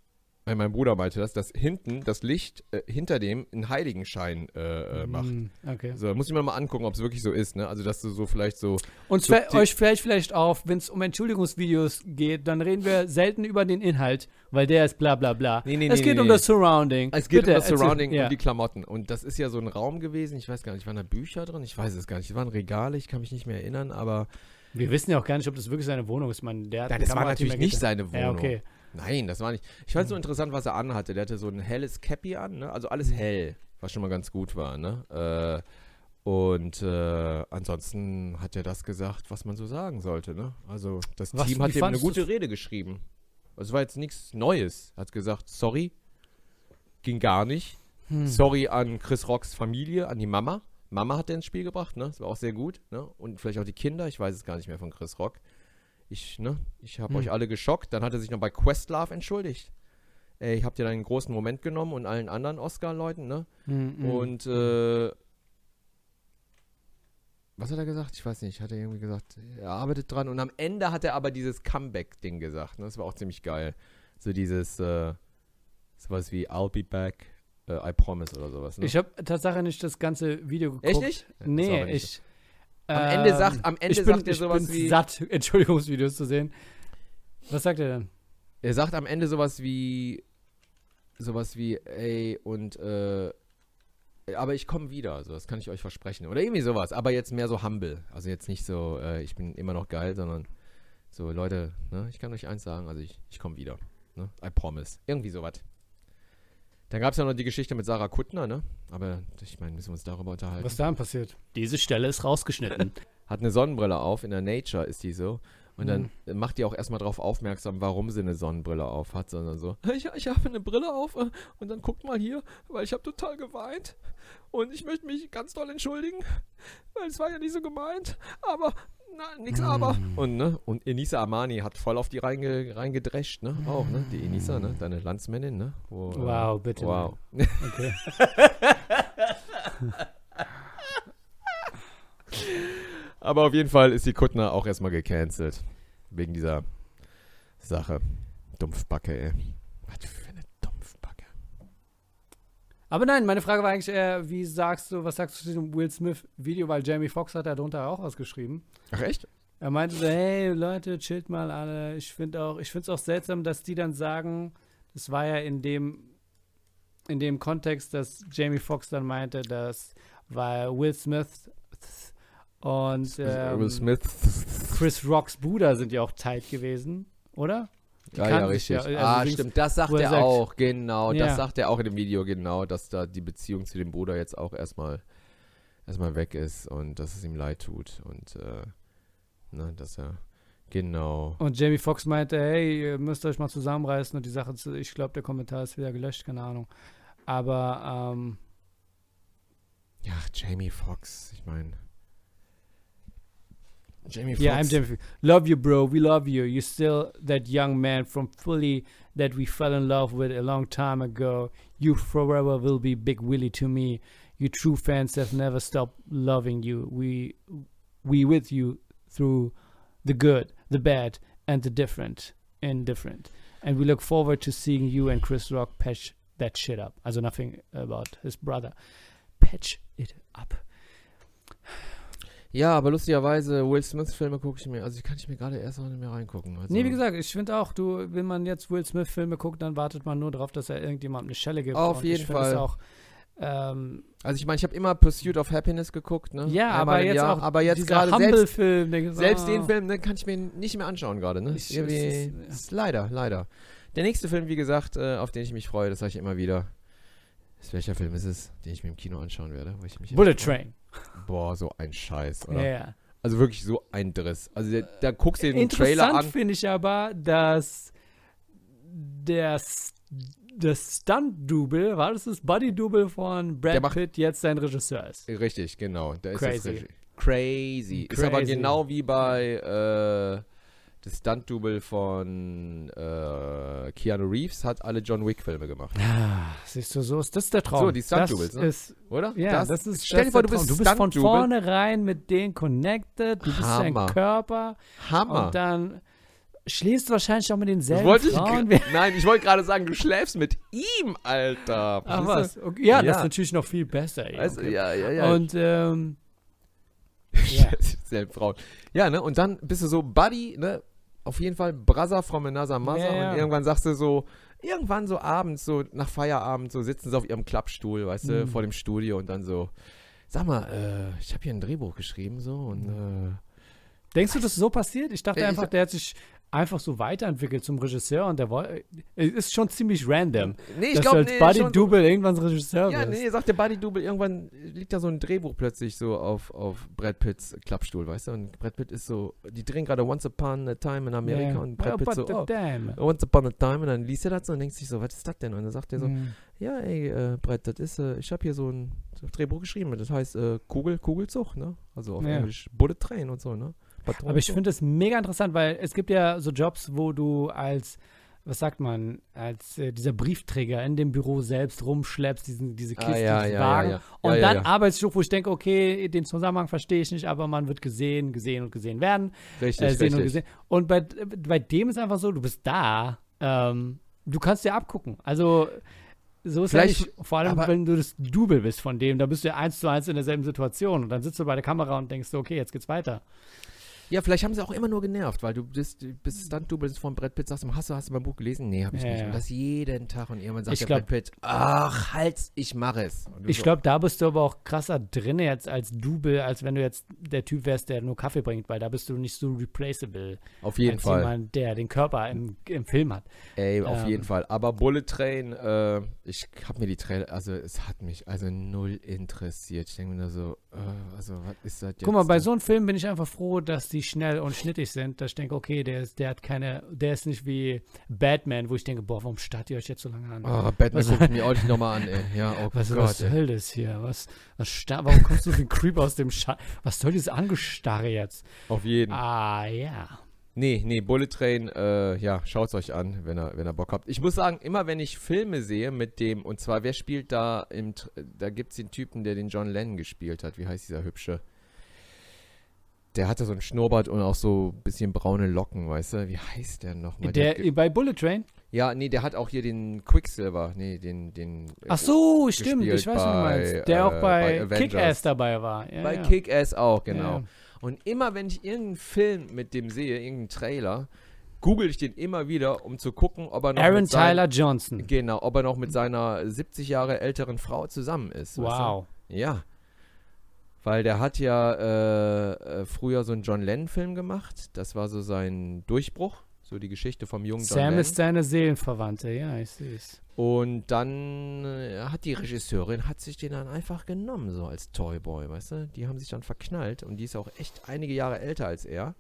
Mein Bruder meinte das, dass hinten das Licht äh, hinter dem einen Heiligenschein äh, äh, macht. Hm, Okay. So, muss ich mir mal angucken, ob es wirklich so ist, ne? Also, dass du so vielleicht so. Und So fä- die- euch fällt vielleicht auf, wenn es um Entschuldigungsvideos geht, dann reden wir selten über den Inhalt, weil der ist bla bla bla. Nee, nee, es nee, geht nee, um nee. das Surrounding. Es geht Bitte, um das erzähl- Surrounding ja. und die Klamotten. Und das ist ja so ein Raum gewesen, ich weiß gar nicht, waren da Bücher drin? Ich weiß es gar nicht. Es waren Regale, ich kann mich nicht mehr erinnern, aber. Wir wissen ja auch gar nicht, ob das wirklich seine Wohnung ist. Man, der Nein, ein das war natürlich nicht seine Wohnung. Ja, okay. Nein, das war nicht. Ich fand es so interessant, was er anhatte. Der hatte so ein helles Cappy an, ne? Also alles hell, was schon mal ganz gut war, ne? Äh, und äh, ansonsten hat er das gesagt, was man so sagen sollte, ne? Also das Was- Team hat ihm eine gute? Rede geschrieben. Es war jetzt nichts Neues. Hat gesagt, sorry, ging gar nicht. Hm. Sorry an Chris Rocks Familie, an die Mama. Mama hat er ins Spiel gebracht, ne? Das war auch sehr gut, ne? Und vielleicht auch die Kinder, ich weiß es gar nicht mehr von Chris Rock. Ich, ne? Ich habe Hm. euch alle geschockt. Dann hat er sich noch bei Questlove entschuldigt. Ey, ich hab dir einen großen Moment genommen und allen anderen Oscar-Leuten, ne? Hm, hm. Und, äh, was hat er gesagt? Ich weiß nicht. Hat er irgendwie gesagt, er arbeitet dran. Und am Ende hat er aber dieses Comeback-Ding gesagt. Ne? Das war auch ziemlich geil. So dieses, äh, sowas wie I'll be back, äh, I promise oder sowas. Ne? Ich habe tatsächlich nicht das ganze Video geguckt. Echt nicht? Nee, ich. Am Ende ähm, sagt- am Ende ich bin, sagt er ich sowas bin wie- satt, Entschuldigungsvideos zu sehen. Was sagt er denn? Er sagt am Ende sowas wie, sowas wie, ey, und, äh, aber ich komme wieder, so, das kann ich euch versprechen. Oder irgendwie sowas, aber jetzt mehr so humble. Also jetzt nicht so, äh, ich bin immer noch geil, sondern so, Leute, ne, ich kann euch eins sagen, also ich, ich komme wieder. Ne? I promise. Irgendwie sowas. Dann gab es ja noch die Geschichte mit Sarah Kuttner, ne? Aber ich meine, müssen wir uns darüber unterhalten. Was da denn passiert? Diese Stelle ist rausgeschnitten. hat eine Sonnenbrille auf, in der Nature ist die so. Und dann Mhm. macht die auch erstmal darauf aufmerksam, warum sie eine Sonnenbrille auf hat, sondern so, ich, ich habe eine Brille auf äh, und dann guckt mal hier, weil ich habe total geweint und ich möchte mich ganz doll entschuldigen, weil es war ja nicht so gemeint, aber, na, nix aber. Mhm. Und, ne, und Enisa Amani hat voll auf die reinge, reingedrescht, ne, auch, ne, die Enisa, ne, deine Landsmännin, ne. Wo, äh, Wow, bitte. Wow. Okay. Aber auf jeden Fall ist die Kuttner auch erstmal gecancelt. Wegen dieser Sache. Dumpfbacke, ey. Was für eine Dumpfbacke. Aber nein, meine Frage war eigentlich eher, wie sagst du, was sagst du zu diesem Will Smith-Video, weil Jamie Foxx hat da drunter auch was geschrieben. Ach echt? Er meinte so, hey Leute, chillt mal alle. Ich finde auch, ich finde es auch seltsam, dass die dann sagen, das war ja in dem, in dem Kontext, dass Jamie Foxx dann meinte, dass weil Will Smith und ähm, Will Smith. Chris Rocks Bruder sind ja auch tight gewesen, oder? Ja, ja, richtig. ja, also ah, stimmt. Das sagt er er sagt- auch. Genau. Ja. Das sagt er auch in dem Video, genau. Dass da die Beziehung zu dem Bruder jetzt auch erstmal erstmal weg ist und dass es ihm leid tut. Und, äh, ne, dass er. Genau. Und Jamie Foxx meinte, hey, ihr müsst euch mal zusammenreißen und die Sache, zu, ich glaube, der Kommentar ist wieder gelöscht, keine Ahnung. Aber, ähm, Ja, Jamie Foxx, ich meine. Jamie Foxx. Yeah, I'm Jamie. Love you, bro. We love you. You're still that young man from Philly that we fell in love with a long time ago. You forever will be Big Willie to me. You true fans have never stopped loving you. We we with you through the good, the bad, and the different, indifferent. And we look forward to seeing you and Chris Rock patch that shit up. Also nothing about his brother. Patch it up. Ja, aber lustigerweise, Will Smith-Filme gucke ich mir, also die kann ich mir gerade erst noch nicht mehr reingucken. Also, Nee, wie gesagt, ich finde auch, du, wenn man jetzt Will Smith-Filme guckt, dann wartet man nur darauf, dass er irgendjemandem eine Schelle gibt. Auf jeden ich Fall. auch, ähm, Also ich meine, ich habe immer Pursuit of Happiness geguckt, ne? ja, aber jetzt Jahr. auch aber jetzt gerade selbst, der gesagt, selbst den ah, Film, ne, kann ich mir nicht mehr anschauen gerade, ne? Ich- Irgendwie, es ist- ja. ist leider, leider. Der nächste Film, wie gesagt, äh, auf den ich mich freue, das sage ich immer wieder. Ist, welcher Film ist es, den ich mir im Kino anschauen werde? Wo ich mich Bullet? Train. Boah, so ein Scheiß, oder? ja. Also wirklich so ein Driss. Also der, da guckst du den Trailer Interessant an. finde ich aber, dass der, das Stunt-Double, war das das Buddy-Double von Der Brad macht- Pitt, jetzt sein Regisseur ist. Richtig, genau. Da ist Crazy. Das Regi- Crazy. Ist aber Crazy. genau wie bei äh, das Stunt-Double von äh, Keanu Reeves hat alle John Wick-Filme gemacht, Ah, siehst du, so ist das der Traum. So, die Stunt-Doubles, das ne? ist oder? Ja, das, ist Stell das dir vor, du bist du bist von vornherein mit denen connected, du bist sein Hammer. Körper Hammer. und dann schläfst du wahrscheinlich auch mit denselben Das wollte ich, Frauen. gra- nein, ich wollte gerade sagen, du schläfst mit ihm, Alter. Ach was, okay. ja, das Ja. ist natürlich noch viel besser. okay. ja, ja, ja. Und ähm, ja. Selben Frauen. Ja, ne? Und dann bist du so Buddy, ne? Auf jeden Fall Brother from another mother. Ja, ja. Und irgendwann sagst du so, irgendwann so abends, so nach Feierabend, so sitzen sie auf ihrem Klappstuhl, weißt du, Mhm. vor dem Studio und dann so, sag mal, äh, ich habe hier ein Drehbuch geschrieben, so und äh, denkst du, das ist so passiert? Ich dachte Ich- einfach, der hat sich einfach so weiterentwickelt zum Regisseur und der wollte. Es ist schon ziemlich random, nee, ich glaube, als nee, Buddy Double irgendwann Regisseur Ja, bist. nee, sagt der Buddy Double, irgendwann liegt da so ein Drehbuch plötzlich so auf, auf Brad Pitts Klappstuhl, weißt du? Und Brad Pitt ist so, die drehen gerade Once Upon a Time in Amerika Ja. und Brad Oh, Pitt so, oh, damn. Once Upon a Time und dann liest er das und denkt sich so, was ist das denn? Und dann sagt er so, Mhm. ja, ey, äh, Brett, das ist, äh, ich habe hier so ein so ein Drehbuch geschrieben, das heißt äh, Kugel, Kugelzug, ne? Also auf Ja. Englisch Bullet Train und so, ne? Patronenzug. Aber ich finde es mega interessant, weil es gibt ja so Jobs, wo du als, was sagt man, als äh, dieser Briefträger in dem Büro selbst rumschleppst, diesen, diese Kiste, ah, ja, diesen ja, Wagen. ja. Und dann arbeitest du, wo ich denke, okay, den Zusammenhang verstehe ich nicht, aber man wird gesehen, gesehen und gesehen werden. Richtig, äh, sehen und richtig. gesehen. Und bei, bei dem ist einfach so, du bist da, ähm, du kannst dir abgucken. Also so ist Vielleicht- ja nicht, vor allem wenn du das Double bist von dem, da bist du ja eins zu eins in derselben Situation und dann sitzt du bei der Kamera und denkst, so, okay, jetzt geht's weiter. Ja, vielleicht haben sie auch immer nur genervt, weil du bist, du bist Stunt-Double von Brad Pitt, sagst du, hast du, hast du mein Buch gelesen? Nee, habe ich Ja, nicht. ja. Und das jeden Tag und irgendwann sagt Ich der glaub- Brad Pitt, ach, Hals, ich mache es. Ich so, glaube, da bist du aber auch krasser drin jetzt als Double, als wenn du jetzt der Typ wärst, der nur Kaffee bringt, weil da bist du nicht so replaceable Auf jeden als Fall. jemand, der den Körper im, im Film hat. Ey, auf Ähm. jeden Fall. Aber Bullet Train, äh, ich habe mir die Trailer, also es hat mich also null interessiert. Ich denke mir nur so, äh, also was ist das jetzt? Guck mal, bei so einem Film bin ich einfach froh, dass die schnell und schnittig sind, dass ich denke, okay, der ist, der hat keine, der ist nicht wie Batman, wo ich denke, boah, warum starrt ihr euch jetzt so lange an? Oh, Batman Was- guckt mir auch nicht nochmal an, ey. Ja, oh was, Gott. was soll das hier? Was, was sta- warum kommst du wie ein Creep aus dem Scha Was soll dieses Angestarre jetzt? Auf jeden. Ah, ja. Nee, nee, Bullet Train, äh, ja, schaut's euch an, wenn ihr, wenn ihr Bock habt. Ich muss sagen, immer wenn ich Filme sehe mit dem, und zwar, wer spielt da im, da gibt's den Typen, der den John Lennon gespielt hat. Wie heißt dieser Hübsche? Der hatte so einen Schnurrbart und auch so ein bisschen braune Locken, weißt du? Wie heißt der nochmal? Der, ge- bei Bullet Train? ja, nee, der hat auch hier den Quicksilver, nee, den, den. äh, Ach so, stimmt, ich weiß, was du meinst. Der äh, auch bei bei. Kick-Ass dabei war. Ja, Bei ja. Kick-Ass auch, genau. Ja. Und immer wenn ich irgendeinen Film mit dem sehe, irgendeinen Trailer, google ich den immer wieder, um zu gucken, ob er noch Aaron mit Tyler Johnson. Genau, ob er noch mit seiner 70 Jahre älteren Frau zusammen ist. weißt Wow. du? Ja. Weil der hat ja äh, äh, früher so einen John Lennon-Film gemacht. Das war so sein Durchbruch. So die Geschichte vom jungen John Sam Lennon. ist seine Seelenverwandte, ja, ich sehe es. Und dann äh, hat die Regisseurin hat sich den dann einfach genommen, so als Toyboy, weißt du? Die haben sich dann verknallt und die ist auch echt einige Jahre älter als er.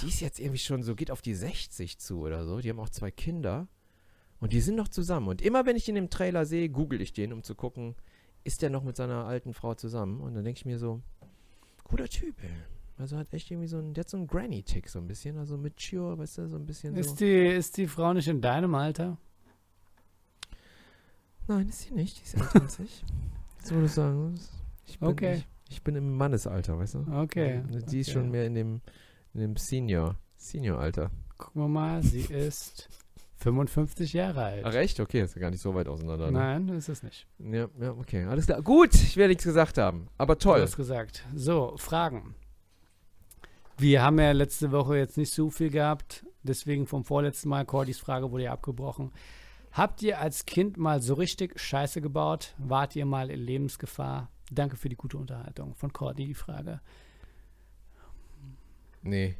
Die ist jetzt irgendwie schon so, geht auf die 60 zu oder so. Die haben auch zwei Kinder und die sind noch zusammen. Und immer wenn ich den im Trailer sehe, google ich den, um zu gucken, ist der noch mit seiner alten Frau zusammen? Und dann denke ich mir so, guter Typ, ey. Also hat echt irgendwie so ein, der hat so einen Granny-Tick so ein bisschen, also mature, weißt du, so ein bisschen so. Ist die, ist die Frau nicht in deinem Alter? Nein, ist sie nicht, die ist älter als ich. So würde ich sagen. Ich bin, Okay. ich, ich bin im Mannesalter, weißt du? Okay. Die ist okay. schon mehr in dem, in dem Senior, Senior-Alter. Gucken wir mal, sie ist 55 Jahre alt. Ach echt? Okay, ist ja gar nicht so weit auseinander. Ne? Nein, ist es nicht. Ja, ja, okay, alles klar. Gut, ich werde nichts gesagt haben, aber Du toll. hast gesagt. So, Fragen. Wir haben ja letzte Woche jetzt nicht so viel gehabt, deswegen vom vorletzten Mal, Cordys Frage wurde ja abgebrochen. Habt ihr als Kind mal so richtig Scheiße gebaut? Wart ihr mal in Lebensgefahr? Danke für die gute Unterhaltung. Von Cordy die Frage. Nee.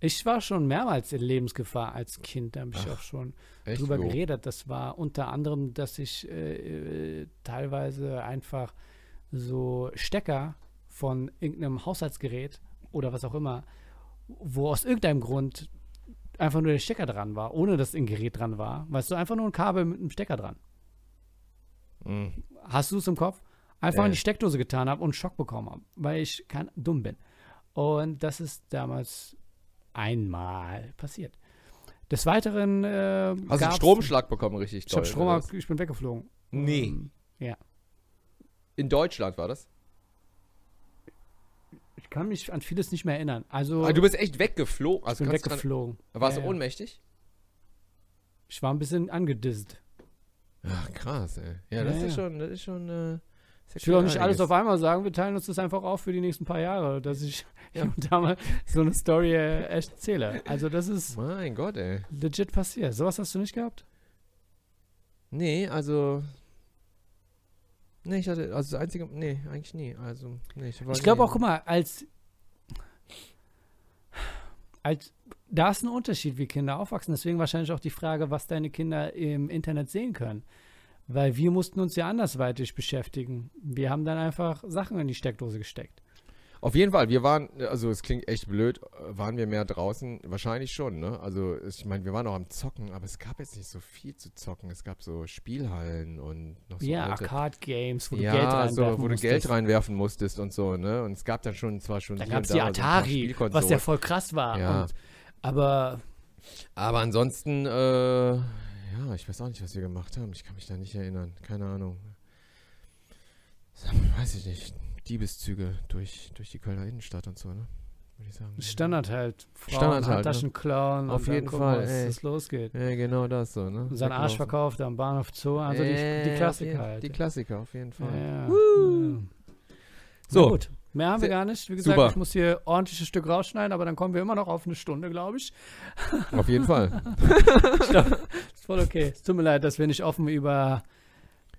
Ich war schon mehrmals in Lebensgefahr als Kind. Da habe ich Ach, auch schon Echt? drüber Wo? geredet. Das war unter anderem, dass ich äh, äh, teilweise einfach so Stecker von irgendeinem Haushaltsgerät oder was auch immer, wo aus irgendeinem Grund einfach nur der Stecker dran war, ohne dass ein Gerät dran war. Weißt du, einfach nur ein Kabel mit einem Stecker dran. Hm. Hast du es im Kopf? Einfach Äh. in die Steckdose getan habe und einen Schock bekommen habe, weil ich kein, dumm bin. Und das ist damals einmal passiert. Des Weiteren äh, Hast du einen Stromschlag bekommen, richtig Ich toll, Strom, ich bin weggeflogen. Nee. Ähm, In Deutschland war das? ich kann mich an vieles nicht mehr erinnern. Also Ah, du bist echt weggeflogen. ich Also bin kannst du weggeflogen. dran- warst Ja, du ja. ohnmächtig? Ich war ein bisschen angedisst. Ach, krass, ey. Ja, Ja, das ja. ist schon, das ist schon, äh, ja Ich will auch nicht alles auf einmal sagen. Wir teilen uns das einfach auf für die nächsten paar Jahre, dass ich Ja. hier und da mal so eine Story äh, erzähle. Also das ist Mein Gott, ey. legit passiert. Sowas hast du nicht gehabt? Nee, also. Nee, ich hatte, also das einzige, nee, eigentlich nie. Also, nee, ich Ich glaube auch, guck mal, als, als da ist ein Unterschied, wie Kinder aufwachsen. Deswegen wahrscheinlich auch die Frage, was deine Kinder im Internet sehen können. Weil wir mussten uns ja andersweitig beschäftigen. Wir haben dann einfach Sachen in die Steckdose gesteckt. Auf jeden Fall, wir waren, also es klingt echt blöd, waren wir mehr draußen? Wahrscheinlich schon, ne? Also ich meine, wir waren auch am Zocken, aber es gab jetzt nicht so viel zu zocken. Es gab so Spielhallen und noch so ja, Arcade-Games, wo du ja, Geld reinwerfen so, wo du musstest. Geld reinwerfen musstest und so, ne? Und es gab dann schon zwar schon Dann gab es die da so Atari, was Spielkonsolen. ja voll krass war. Ja. Und, aber Aber ansonsten, äh, ja, ich weiß auch nicht, was wir gemacht haben. Ich kann mich da nicht erinnern. Keine Ahnung. Weiß ich nicht. Diebeszüge durch, durch die Kölner Innenstadt und so, ne? Würde ich sagen. Standard halt. Frauen, Standard halt, Handtaschen klauen Auf jeden gucken, Fall, was ey. das losgeht. Ja, genau das so, ne? Seinen Arsch Weglaufen. verkauft am Bahnhof Zoo. Also die, Äh, die auf Klassiker jeden- halt. Die Klassiker, auf jeden Fall. Ja, ja. So. Na gut. Mehr haben wir gar nicht. Wie gesagt, Super. ich muss hier ordentliches Stück rausschneiden, aber dann kommen wir immer noch auf eine Stunde, glaube ich. Auf jeden Fall. ich glaub, ist voll okay. Es tut mir leid, dass wir nicht offen über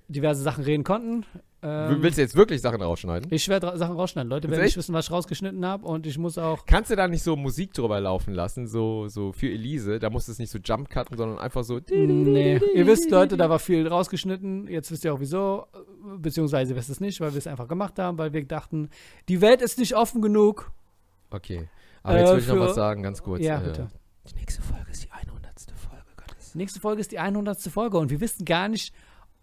diverse Sachen reden konnten. Ähm, Willst du jetzt wirklich Sachen rausschneiden? ich werde Sachen rausschneiden. Leute werden nicht wissen, was ich rausgeschnitten habe und ich muss auch. Kannst du da nicht so Musik drüber laufen lassen, so, so für Elise? Da musst du es nicht so jump cutten, sondern einfach so. Nee, ihr wisst, Leute, da war viel rausgeschnitten. Jetzt wisst ihr auch wieso. äh, Beziehungsweise wisst ihr es nicht, weil wir es einfach gemacht haben, weil wir dachten, die Welt ist nicht offen genug. Okay. Aber jetzt Äh, will ich noch für- was sagen, ganz kurz. ja, Äh, bitte. Die nächste Folge ist die 100. Folge, Gottes. Nächste Folge ist die 100. Folge und wir wissen gar nicht,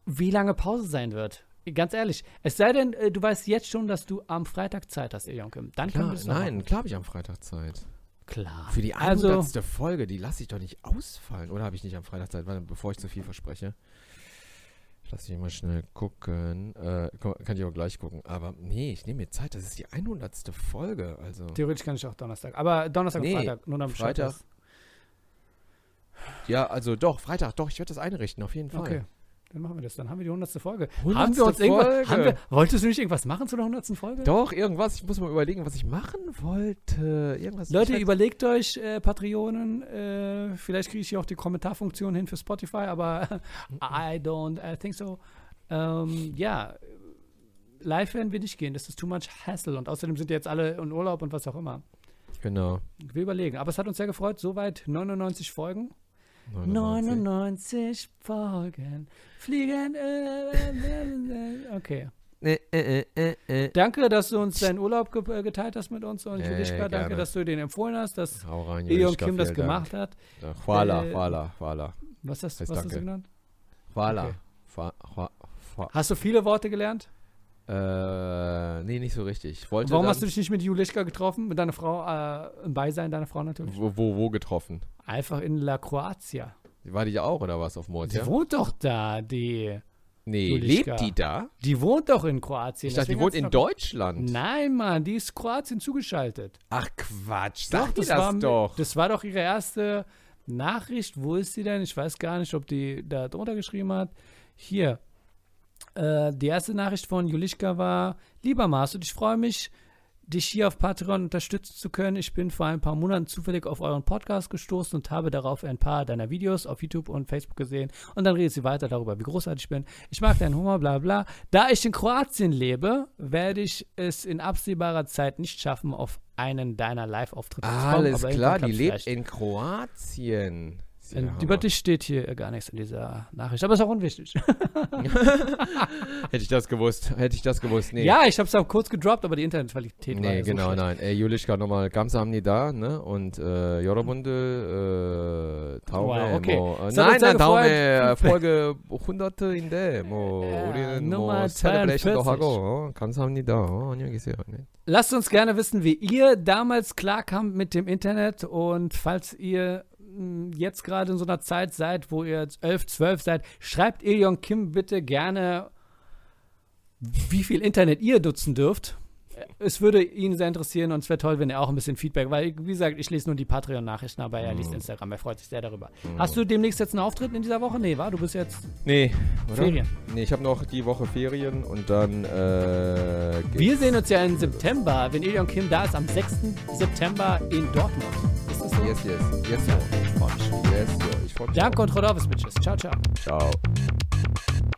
wie lange Pause sein wird. Ganz ehrlich. Es sei denn, äh, du weißt jetzt schon, dass du am Freitag Zeit hast, Iljonkim. Dann können Klar, noch nein, machen. klar habe ich am Freitag Zeit. Klar. Für die 100. Also, Folge, die lasse ich doch nicht ausfallen. Oder habe ich nicht am Freitag Zeit? Warte, bevor ich zu viel verspreche. Lass mich mal schnell gucken. Äh, kann ich auch gleich gucken. Aber nee, ich nehme mir Zeit. Das ist die 100. Folge. Also. theoretisch kann ich auch Donnerstag. Aber Donnerstag Nee, und Freitag. Nur Bescheid Freitag. weißt. Ja, also doch, Freitag, doch, ich werde das einrichten, auf jeden Fall. Okay. Dann machen wir das. Dann haben wir die 100. Folge. 100. Haben wir uns irgendwas. Folge. Haben wir, wolltest du nicht irgendwas machen zu der 100. Folge? Doch, irgendwas. Ich muss mal überlegen, was ich machen wollte. Irgendwas. Leute, überlegt euch, äh, Patreonen, äh, vielleicht kriege ich hier auch die Kommentarfunktion hin für Spotify, aber I don't I think so. Ähm, ja, live werden wir nicht gehen, das ist too much hassle und außerdem sind jetzt alle in Urlaub und was auch immer. Genau. Wir überlegen, aber es hat uns sehr gefreut, soweit 99 Folgen. 99. 99 Folgen fliegen. Äh, äh, äh, okay. Danke, dass du uns deinen Urlaub ge geteilt hast mit uns und Julischka, danke, dass du den empfohlen hast, dass Julischka, Kim das gemacht hat. Äh, voila, voila. Was hast, Heißt was hast du genannt? Fa- Hast du viele Worte gelernt? Äh, nee, nicht so richtig. Ich wollte Warum dann, hast du dich nicht mit Julischka getroffen? Mit deiner Frau, äh, im Beisein deiner Frau natürlich? wo, wo, wo getroffen? Einfach in La Croatia. War die auch oder was auf Mord, Die ja? wohnt doch da, die. Nee, Juliska. lebt die da? Die wohnt doch in Kroatien. Ich dachte, die wohnt in Deutschland. Nein, Mann, die ist Kroatien zugeschaltet. Ach Quatsch, sag Doch, dir das war, doch. Das war doch ihre erste Nachricht. Wo ist sie denn? Ich weiß gar nicht, ob die da drunter geschrieben hat. Hier. Äh, die erste Nachricht von Julischka war: Lieber Masud, ich freue mich, dich hier auf Patreon unterstützen zu können. Ich bin vor ein paar Monaten zufällig auf euren Podcast gestoßen und habe darauf ein paar deiner Videos auf YouTube und Facebook gesehen. Und dann redet sie weiter darüber, wie großartig ich bin. Ich mag deinen Humor, bla bla. Da ich in Kroatien lebe, werde ich es in absehbarer Zeit nicht schaffen, auf einen deiner Live-Auftritte zu kommen. Alles klar, die lebt in Kroatien. Ist ja äh, Hammer. Über dich steht hier gar nichts in dieser Nachricht, aber ist auch unwichtig. Hätte ich das gewusst, hätte ich das gewusst. Nee. Ja, ich habe es auch kurz gedroppt, aber die Internetqualität war Nee, ja so genau, schlecht. nein. Ey, Julischka nochmal 감사합니다, ne? Und äh, 여러분들 äh, 다음에 Wow, okay. 뭐 어, Es hat uns nein, sehr nein, 다음에 gefreut. Folge 100인데 뭐 Ja, 우리는 Nummer 뭐 셀레브레이션도 42. 하고 어, 감사합니다. 어, 안녕히 계세요. 네. Lasst uns gerne wissen, wie ihr damals klarkamt mit dem Internet und falls ihr mh, jetzt gerade in so einer Zeit seid, wo ihr jetzt 11, 12 seid, schreibt Ilion Kim bitte gerne, wie viel Internet ihr nutzen dürft. Es würde ihn sehr interessieren und es wäre toll, wenn er auch ein bisschen Feedback, weil, wie gesagt, ich lese nur die Patreon-Nachrichten, aber er liest Instagram, er freut sich sehr darüber. Hast du demnächst jetzt einen Auftritt in dieser Woche? Nee, war? Du bist jetzt Nee, oder? Ferien. Nee, ich habe noch die Woche Ferien und dann äh, Wir sehen uns ja im September, wenn Ilion Kim da ist, am 6. September in Dortmund. Ist das so? Yes, yes. Yes, yo. Yes, yo. Ich freue mich. Danke und Rodolphus, Bitches. Ciao, ciao. Ciao.